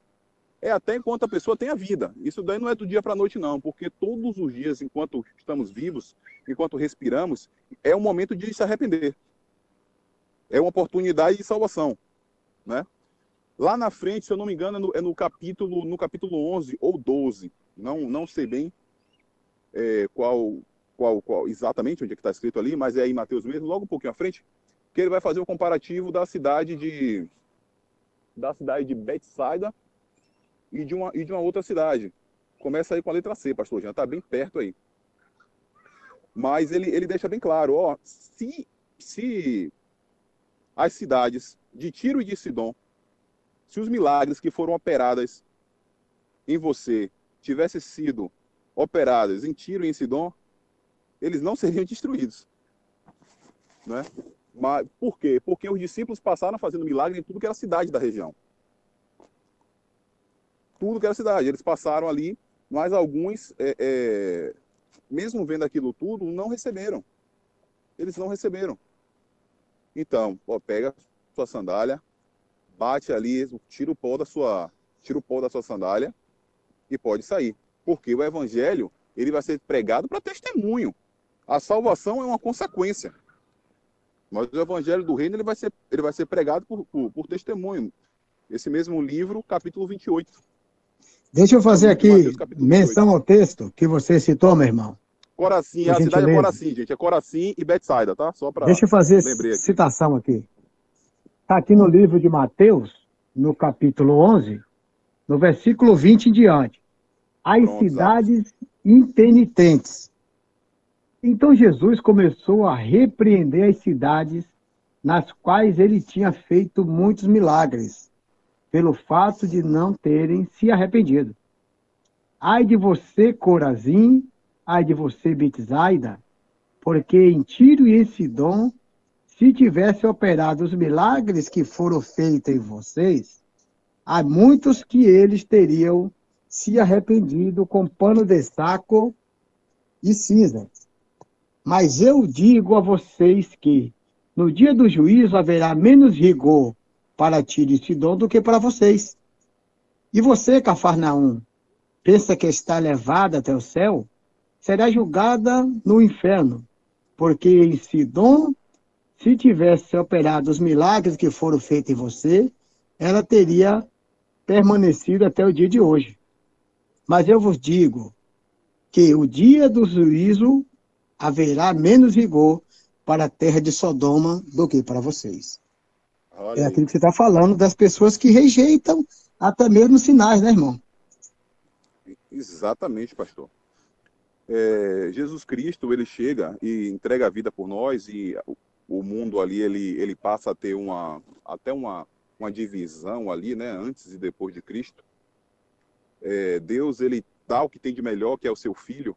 [SPEAKER 6] é até enquanto a pessoa tem a vida. Isso daí não é do dia para a noite, não, porque todos os dias, enquanto estamos vivos, enquanto respiramos, é o momento de se arrepender é uma oportunidade de salvação, né? Lá na frente, se eu não me engano, é no, é no capítulo no capítulo 11 ou 12, não não sei bem é, qual qual qual exatamente onde é que está escrito ali, mas é aí Mateus mesmo, logo um pouquinho à frente, que ele vai fazer o comparativo da cidade de da cidade de Betsaida e de uma e de uma outra cidade. Começa aí com a letra C, pastor já está bem perto aí. Mas ele, ele deixa bem claro, ó, se se as cidades de Tiro e de Sidom, se os milagres que foram operados em você tivessem sido operados em Tiro e em Sidom, eles não seriam (laughs) destruídos. Né? Mas, por quê? Porque os discípulos passaram fazendo milagre em tudo que era cidade da região. Tudo que era cidade. Eles passaram ali, mas alguns, é, é, mesmo vendo aquilo tudo, não receberam. Eles não receberam. Então, ó, pega sua sandália, bate ali, tira o pó da sua, tira o pó da sua sandália e pode sair. Porque o evangelho, ele vai ser pregado para testemunho. A salvação é uma consequência. Mas o evangelho do reino, ele vai ser, ele vai ser pregado por, por, por testemunho. Esse mesmo livro, capítulo 28.
[SPEAKER 5] Deixa eu fazer aqui menção ao texto que você citou, meu irmão.
[SPEAKER 6] Coracim, a cidade é Coracim, gente. É Coracim e Betsaida, tá? Só para
[SPEAKER 5] Deixa eu fazer citação aqui. Está aqui no livro de Mateus, no capítulo 11, no versículo 20 em diante. As
[SPEAKER 6] Pronto,
[SPEAKER 5] cidades impenitentes. Então Jesus começou a repreender as cidades nas quais ele tinha feito muitos milagres, pelo fato de não terem se arrependido. Ai de você, Corazim, ai de você, Betsaida, porque em Tiro e em se tivesse operado os milagres que foram feitos em vocês, há muitos que eles teriam se arrependido com pano de saco e cinza. Mas eu digo a vocês que no dia do juízo haverá menos rigor para Tiro e Sidom do que para vocês. E você, Cafarnaum, pensa que está levada até o céu? Será julgada no inferno, porque em Sidom, se tivesse operado os milagres que foram feitos em você, ela teria permanecido até o dia de hoje. Mas eu vos digo que o dia do juízo haverá menos rigor para a terra de Sodoma do que para vocês.
[SPEAKER 6] Olha
[SPEAKER 5] É aquilo que você está falando das pessoas que rejeitam até mesmo sinais, né, irmão?
[SPEAKER 6] Exatamente, pastor. É, Jesus Cristo, ele chega e entrega a vida por nós e o- o mundo ali, ele, ele passa a ter uma, até uma, uma divisão ali, né, antes e depois de Cristo. É, Deus, ele dá o que tem de melhor, que é o seu filho,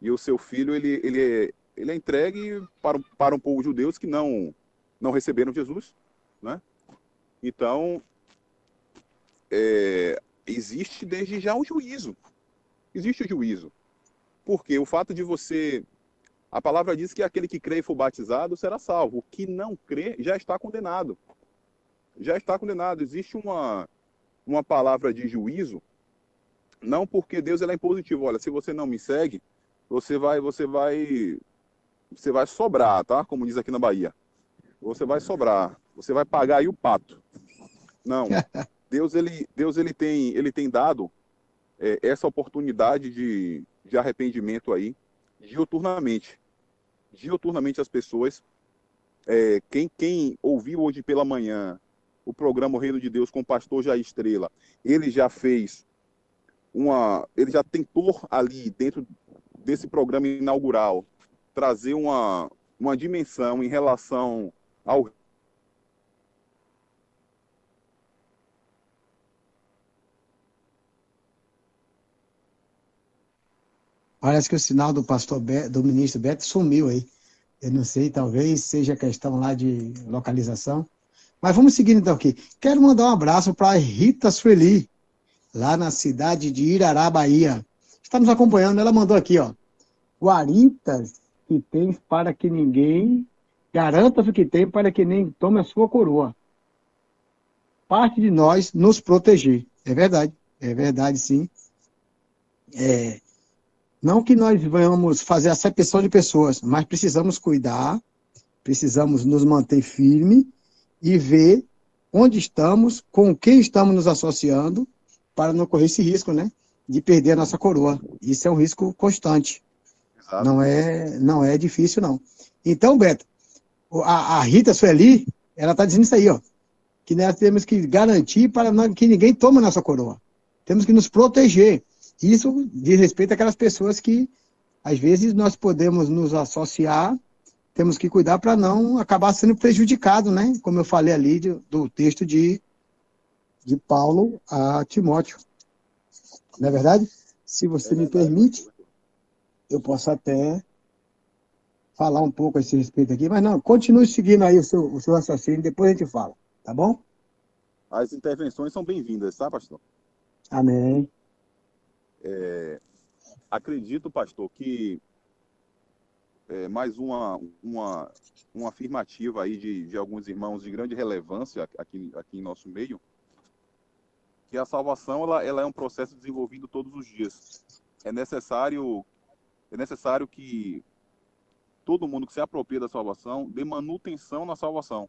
[SPEAKER 6] e o seu filho, ele, ele, é, ele é entregue para, um- para um povo judeus que não, não receberam Jesus, né? Então, é, existe desde já um juízo. Existe o juízo. Porque o fato de você. A palavra diz que aquele que crê e for batizado será salvo. O que não crê já está condenado. Já está condenado. Existe uma, uma palavra de juízo, não porque Deus ele é impositivo. Olha, se você não me segue, você vai, você vai, você vai sobrar, tá? Como diz aqui na Bahia. Você vai sobrar. Você vai pagar aí o pato. Não. (laughs) Deus ele, Deus ele tem, ele tem dado é, essa oportunidade de, de arrependimento aí diuturnamente. Diuturnamente as pessoas. é, quem, quem ouviu hoje pela manhã o programa O Reino de Deus com o pastor Jair Estrela, ele já fez uma. Ele já tentou ali, dentro desse programa inaugural, trazer uma, uma dimensão em relação ao
[SPEAKER 5] Parece que o sinal do pastor Be- do ministro Beto sumiu aí. Eu não sei, talvez seja questão lá de localização. Mas vamos seguindo então aqui. Quero mandar um abraço para Rita Sueli, lá na cidade de Irará, Bahia. Está nos acompanhando, ela mandou aqui, ó. Guaritas que tens para que ninguém, garantas o que tem para que nem tome a sua coroa. Parte de nós nos proteger. É verdade, é verdade sim. É, não que nós vamos fazer acepção de pessoas, mas precisamos cuidar, precisamos nos manter firme e ver onde estamos, com quem estamos nos associando, para não correr esse risco, né? De perder a nossa coroa. Isso é um risco constante.
[SPEAKER 6] Exato.
[SPEAKER 5] Não é, não é difícil, não. Então, Beto, a, a Rita Sueli, ela está dizendo isso aí, ó. Que nós temos que garantir para não- que ninguém tome a nossa coroa. Temos que nos proteger. Isso diz respeito àquelas pessoas que, às vezes, nós podemos nos associar, temos que cuidar para não acabar sendo prejudicado, né? Como eu falei ali de- do texto de, de Paulo a Timóteo. Não é verdade? Se você me permite, eu posso até falar um pouco a esse respeito aqui, mas não, continue seguindo aí o seu, o seu raciocínio, depois a gente fala, tá bom?
[SPEAKER 6] As intervenções são bem-vindas, tá, pastor?
[SPEAKER 5] Amém.
[SPEAKER 6] Acredito, pastor, que é, mais uma, uma, uma afirmativa aí de, de alguns irmãos de grande relevância aqui, aqui em nosso meio, que a salvação ela, ela é um processo desenvolvido todos os dias. É necessário, é necessário que todo mundo que se apropria da salvação dê manutenção na salvação.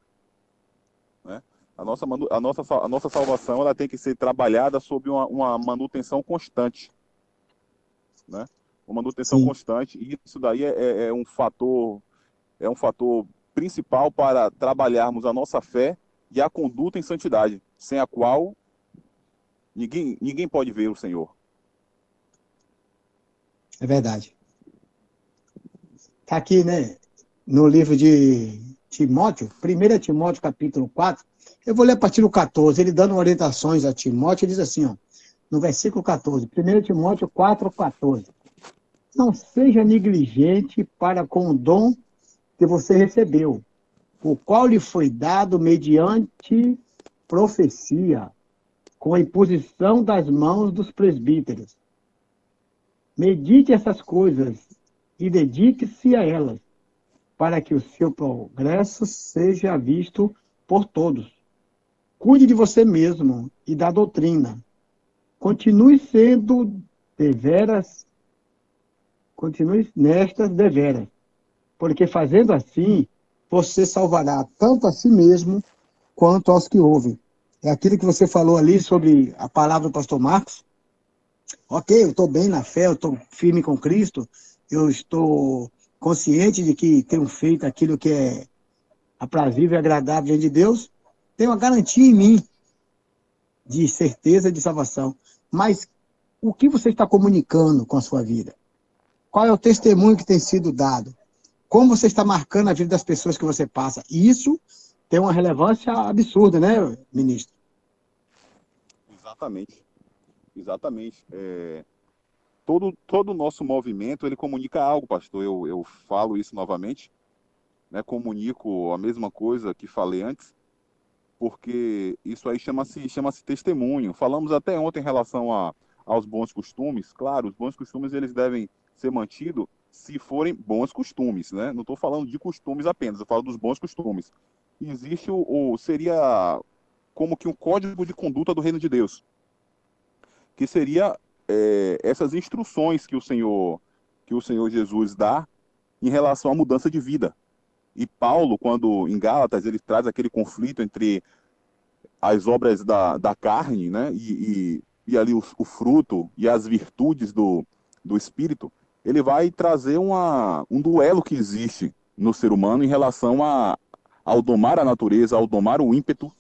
[SPEAKER 6] Né? A, nossa, a, nossa, a nossa salvação ela tem que ser trabalhada sob uma, uma manutenção constante né? Uma manutenção
[SPEAKER 5] Sim.
[SPEAKER 6] constante e isso daí é, é- é um fator é um fator principal para trabalharmos a nossa fé e a conduta em santidade, sem a qual ninguém, ninguém pode ver o Senhor.
[SPEAKER 5] É verdade. Está aqui, né? No livro de Timóteo, 1 Timóteo capítulo 4, eu vou ler a partir do 14, ele dando orientações a Timóteo, ele diz assim, ó, no versículo 14, 1 Timóteo 4, 14. Não seja negligente para com o dom que você recebeu, o qual lhe foi dado mediante profecia, com a imposição das mãos dos presbíteros. Medite essas coisas e dedique-se a elas, para que o seu progresso seja visto por todos. Cuide de você mesmo e da doutrina. Continue sendo deveras, continue nestas deveras, porque fazendo assim, você salvará tanto a si mesmo quanto aos que ouvem. É aquilo que você falou ali sobre a palavra do pastor Marcos. Ok, eu estou bem na fé, eu estou firme com Cristo, eu estou consciente de que tenho feito aquilo que é aprazível e agradável diante de Deus, tenho uma garantia em mim de certeza de salvação. Mas o que você está comunicando com a sua vida? Qual é o testemunho que tem sido dado? Como você está marcando a vida das pessoas que você passa? E isso tem uma relevância absurda, né, ministro?
[SPEAKER 6] Exatamente. Exatamente. É, todo todo o nosso movimento ele comunica algo, pastor. Eu, eu falo isso novamente, né? Comunico a mesma coisa que falei antes, porque isso aí chama-se chama-se testemunho. Falamos até ontem em relação a, aos bons costumes. Claro, os bons costumes eles devem ser mantidos se forem bons costumes, né? Não estou falando de costumes apenas, eu falo dos bons costumes. Existe o, o seria como que um código de conduta do reino de Deus, que seria é, essas instruções que o Senhor que o Senhor Jesus dá em relação à mudança de vida. E Paulo, quando em Gálatas ele traz aquele conflito entre as obras da, da carne, né, e, e, e ali o, o, fruto e as virtudes do, do Espírito, ele vai trazer uma, um duelo que existe no ser humano em relação a, ao domar a natureza, ao domar o ímpeto,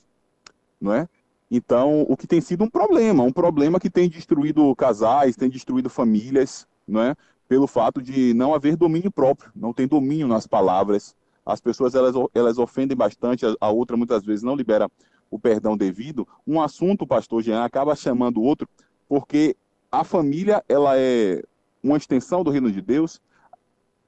[SPEAKER 6] não é? Então, o que tem sido um problema, um problema que tem destruído casais, tem destruído famílias, não é? Pelo fato de não haver domínio próprio, não tem domínio nas palavras. As pessoas elas, elas ofendem bastante, a outra muitas vezes não libera o perdão devido. Um assunto, pastor Jean, acaba chamando o outro, porque a família ela é uma extensão do reino de Deus,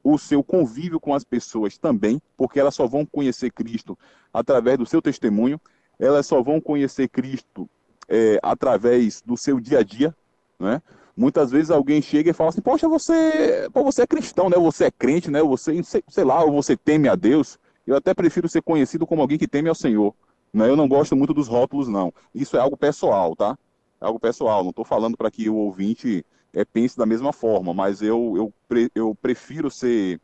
[SPEAKER 6] o seu convívio com as pessoas também, porque elas só vão conhecer Cristo através do seu testemunho elas só vão conhecer Cristo é, através do seu dia a dia, né? Muitas vezes alguém chega e fala assim, poxa, você, pô, você é cristão, né? Você é crente, né? Você, sei, lá, ou você teme a Deus. Eu até prefiro ser conhecido como alguém que teme ao Senhor. Né? Eu não gosto muito dos rótulos, não. Isso é algo pessoal, tá? É algo pessoal. Não estou falando para que o ouvinte é, pense da mesma forma, mas eu, eu, pre, eu prefiro ser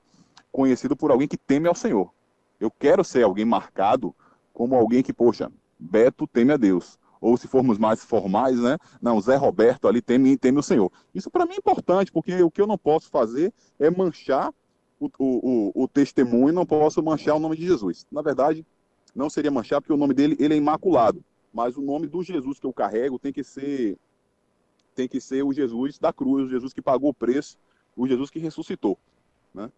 [SPEAKER 6] conhecido por alguém que teme ao Senhor. Eu quero ser alguém marcado como alguém que, poxa, Beto teme a Deus. Ou se formos mais formais, né? Não, Zé Roberto ali teme, teme o Senhor. Isso para mim é importante, porque o que eu não posso fazer é manchar o, o, o, testemunho, não posso manchar o nome de Jesus. Na verdade, não seria manchar, porque o nome dele ele é imaculado. Mas o nome do Jesus que eu carrego tem que ser tem que ser o Jesus da cruz, o Jesus que pagou o preço, o Jesus que ressuscitou. Né?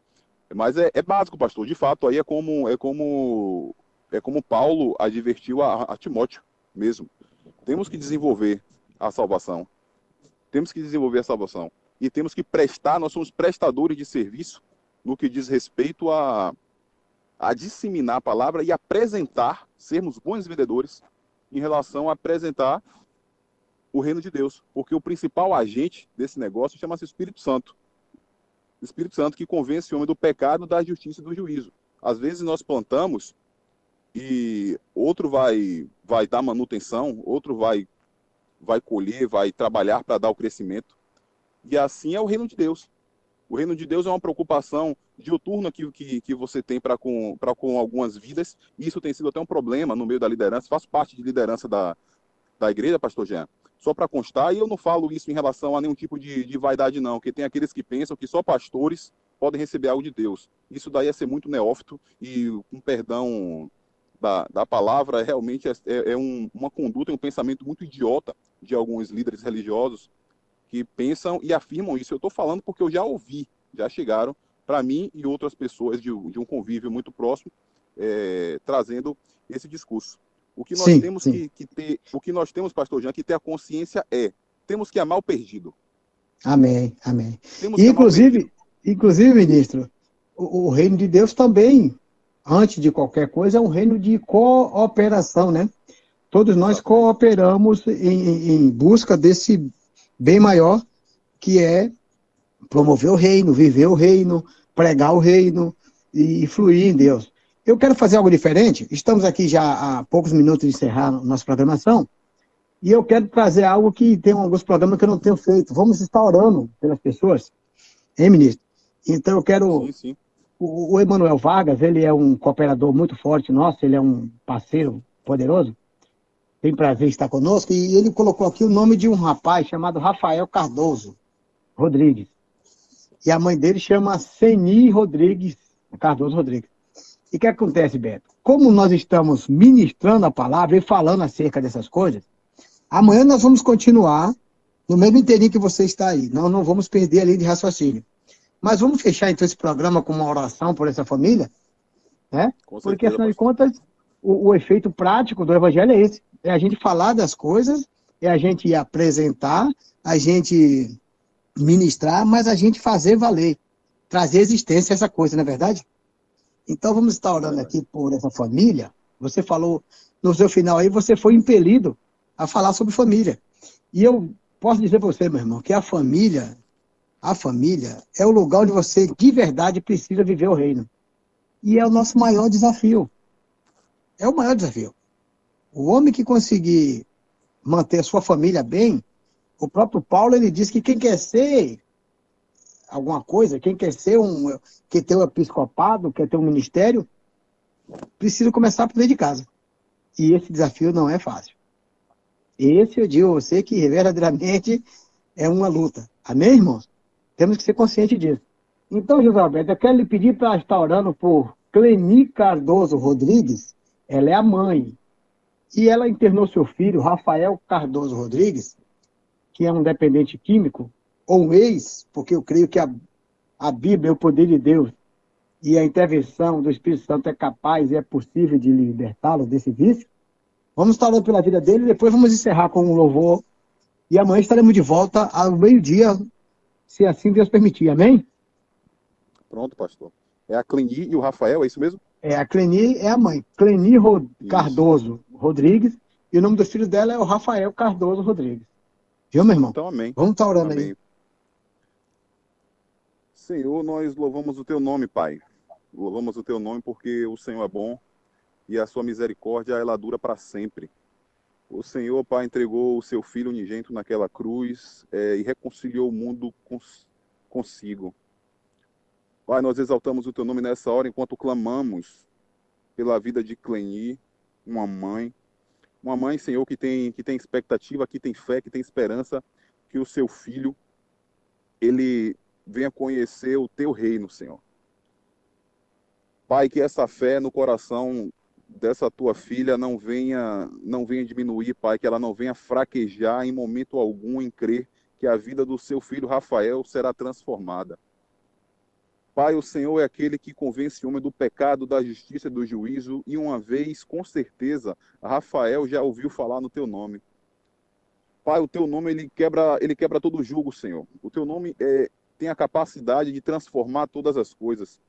[SPEAKER 6] Mas é, é básico, pastor. De fato, aí é como, é como é como Paulo advertiu a, a Timóteo mesmo. Temos que desenvolver a salvação. Temos que desenvolver a salvação. E temos que prestar, nós somos prestadores de serviço no que diz respeito a, a disseminar a palavra e apresentar, sermos bons vendedores em relação a apresentar o reino de Deus. Porque o principal agente desse negócio chama-se Espírito Santo. Espírito Santo que convence o homem do pecado, da justiça e do juízo. Às vezes nós plantamos e outro vai vai dar manutenção, outro vai vai colher, vai trabalhar para dar o crescimento. E assim é o reino de Deus. O reino de Deus é uma preocupação dioturna que, que, que você tem para com, com algumas vidas. E isso tem sido até um problema no meio da liderança. Faço parte de liderança da, da igreja, pastor Jean. Só para constar, e eu não falo isso em relação a nenhum tipo de, de vaidade, não, porque tem aqueles que pensam que só pastores podem receber algo de Deus. Isso daí é ser muito neófito e, com perdão da, da palavra realmente é, é, é um, uma conduta e um pensamento muito idiota de alguns líderes religiosos que pensam e afirmam isso. Eu estou falando porque eu já ouvi, já chegaram para mim e outras pessoas de, de um convívio muito próximo, é, trazendo esse discurso. O que nós
[SPEAKER 5] Sim,
[SPEAKER 6] temos
[SPEAKER 5] sim.
[SPEAKER 6] que, que ter, o que nós temos, pastor Jean, que ter a consciência é, temos que amar o perdido.
[SPEAKER 5] Amém, amém.
[SPEAKER 6] Temos
[SPEAKER 5] inclusive, inclusive, ministro, o, o reino de Deus também, antes de qualquer coisa, é um reino de cooperação, né? Todos nós cooperamos em, em- busca desse bem maior, que é promover o reino, viver o reino, pregar o reino e fluir em Deus. Eu quero fazer algo diferente. Estamos aqui já há poucos minutos de encerrar a nossa programação. E eu quero trazer algo que tem alguns programas que eu não tenho feito. Vamos estar orando pelas pessoas, hein, ministro? Então eu quero.
[SPEAKER 6] Sim, sim.
[SPEAKER 5] O, o Emanuel Vargas, ele é um cooperador muito forte nosso, ele é um parceiro poderoso. Tem prazer em estar conosco. E ele colocou aqui o nome de um rapaz chamado Rafael Cardoso Rodrigues. E a mãe dele chama Seni Rodrigues, Cardoso Rodrigues. E o que acontece, Beto? Como nós estamos ministrando a palavra e falando acerca dessas coisas, amanhã nós vamos continuar no mesmo inteirinho que você está aí. Nós não vamos perder a linha de raciocínio. Mas vamos fechar então esse programa com uma oração por essa família, né?
[SPEAKER 6] Com
[SPEAKER 5] Porque
[SPEAKER 6] certeza,
[SPEAKER 5] afinal de contas, o, o efeito prático do evangelho é esse: é a gente falar das coisas, é a gente apresentar, a gente ministrar, mas a gente fazer valer, trazer existência a essa coisa, não é verdade? Então vamos estar orando aqui por essa família. Você falou no seu final aí, você foi impelido a falar sobre família. E eu posso dizer para você, meu irmão, que a família, a família é o lugar onde você de verdade precisa viver o reino. E é o nosso maior desafio. É o maior desafio. O homem que conseguir manter a sua família bem, o próprio Paulo ele diz que quem quer ser alguma coisa, quem quer ser um, quer ter um episcopado, quer ter um ministério, precisa começar por dentro de casa. E esse desafio não é fácil. Esse eu digo a você que verdadeiramente é uma luta. Amém, irmãos? Temos que ser conscientes disso. Então, José Alberto, eu quero lhe pedir para estar orando por Cleni Cardoso Rodrigues. Ela é a mãe. E ela internou seu filho, Rafael Cardoso Rodrigues, que é um dependente químico, ou um ex, porque eu creio que a, a Bíblia é o poder de Deus e a intervenção do Espírito Santo é capaz e é possível de libertá-lo desse vício. Vamos estar pela vida dele depois vamos encerrar com um louvor. E amanhã estaremos de volta ao meio-dia, se assim Deus permitir. Amém?
[SPEAKER 6] Pronto, pastor. É a Cleni e o Rafael, é isso mesmo?
[SPEAKER 5] É, a Cleni é a mãe. Cleni Ro-
[SPEAKER 6] Isso.
[SPEAKER 5] Cardoso Rodrigues. E o nome do filho dela é o Rafael Cardoso Rodrigues. Viu, meu irmão?
[SPEAKER 6] Então, amém.
[SPEAKER 5] Vamos estar orando aí.
[SPEAKER 6] Amém. Senhor, nós louvamos o teu nome, Pai. Louvamos o teu nome porque o Senhor é bom e a sua misericórdia ela dura para sempre. O Senhor, Pai, entregou o seu Filho unigênito naquela cruz eh, e reconciliou o mundo cons- consigo. Pai, nós exaltamos o teu nome nessa hora enquanto clamamos pela vida de Cleni, uma mãe. Uma mãe, Senhor, que tem, que tem expectativa, que tem fé, que tem esperança que o seu filho ele venha conhecer o teu reino, Senhor. Pai, que essa fé no coração dessa tua filha não venha não venha diminuir, Pai, que ela não venha fraquejar em momento algum em crer que a vida do seu filho Rafael será transformada. Pai, o Senhor é aquele que convence o homem do pecado, da justiça e do juízo, e uma vez, com certeza, Rafael já ouviu falar no teu nome. Pai, o teu nome ele quebra, ele quebra todo julgo, Senhor. O teu nome é, tem a capacidade de transformar todas as coisas.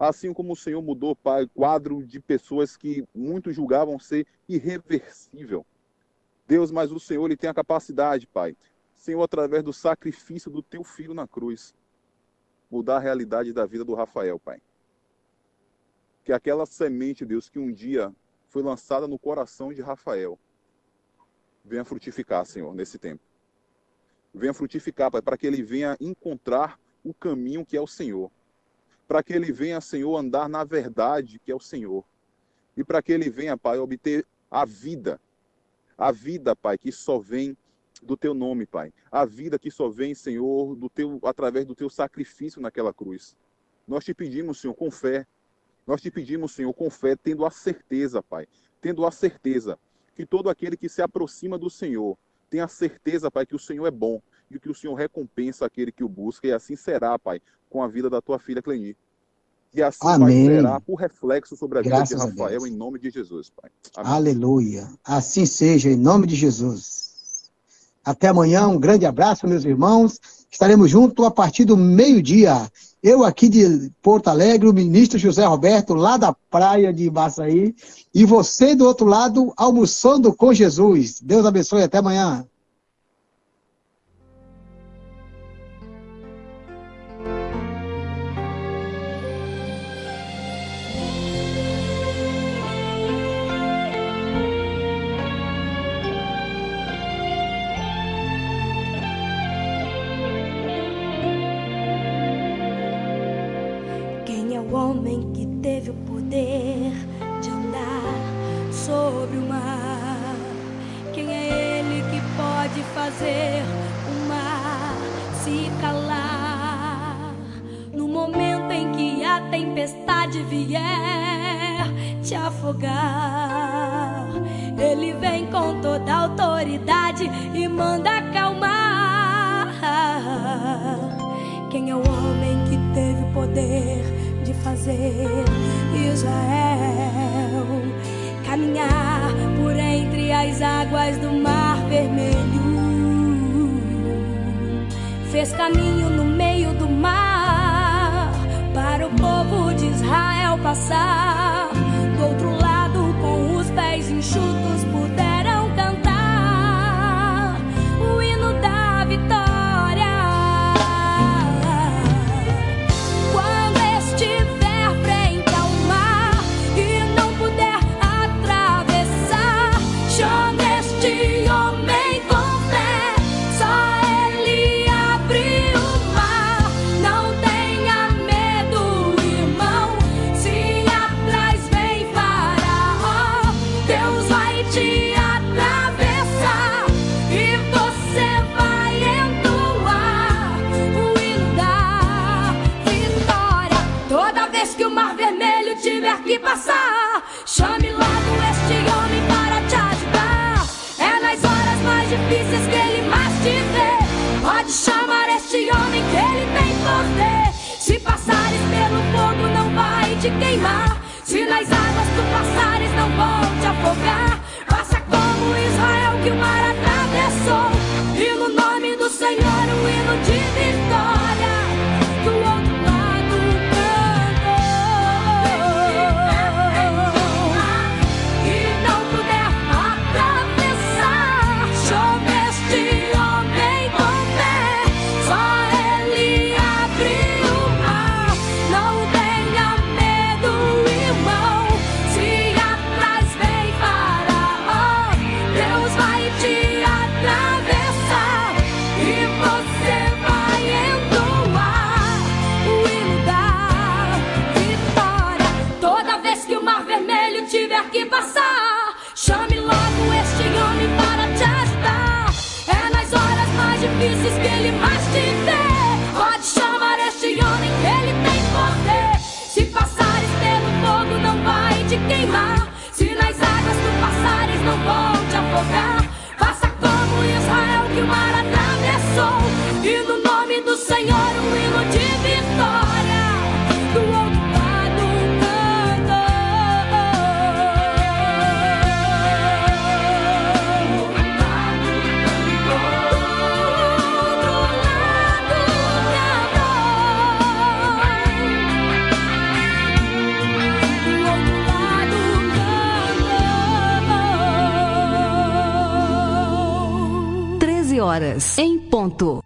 [SPEAKER 6] Assim como o Senhor mudou, Pai, quadro de pessoas que muitos julgavam ser irreversível. Deus, mas o Senhor ele tem a capacidade, Pai. Senhor, através do sacrifício do teu filho na cruz, mudar a realidade da vida do Rafael, Pai. Que aquela semente, Deus, que um dia foi lançada no coração de Rafael, venha frutificar, Senhor, nesse tempo. Venha frutificar, Pai, para que ele venha encontrar o caminho que é o Senhor para que ele venha, Senhor, andar na verdade que é o Senhor. E para que ele venha, Pai, obter a vida. A vida, Pai, que só vem do teu nome, Pai. A vida que só vem, Senhor, do teu através do teu sacrifício naquela cruz. Nós te pedimos, Senhor, com fé. Nós te pedimos, Senhor, com fé, tendo a certeza, Pai, tendo a certeza que todo aquele que se aproxima do Senhor tem a certeza, Pai, que o Senhor é bom, e que o Senhor recompensa aquele que o busca, e assim será, Pai, com a vida da tua filha Clenir E assim
[SPEAKER 5] Amém.
[SPEAKER 6] Pai, será por reflexo sobre a
[SPEAKER 5] Graças
[SPEAKER 6] vida
[SPEAKER 5] de
[SPEAKER 6] Rafael, em nome de Jesus, Pai. Amém.
[SPEAKER 5] Aleluia. Assim seja, em nome de Jesus. Até amanhã, um grande abraço, meus irmãos. Estaremos juntos a partir do meio-dia. Eu aqui de Porto Alegre, o ministro José Roberto, lá da praia de Ibaçaí, e você do outro lado, almoçando com Jesus. Deus abençoe, até amanhã.
[SPEAKER 7] queimar. Se nas águas tu passares, não vou te afogar. Faça como Israel que o mar atravessou. E no nome do Senhor, o hino de vitória.
[SPEAKER 8] horas, em ponto.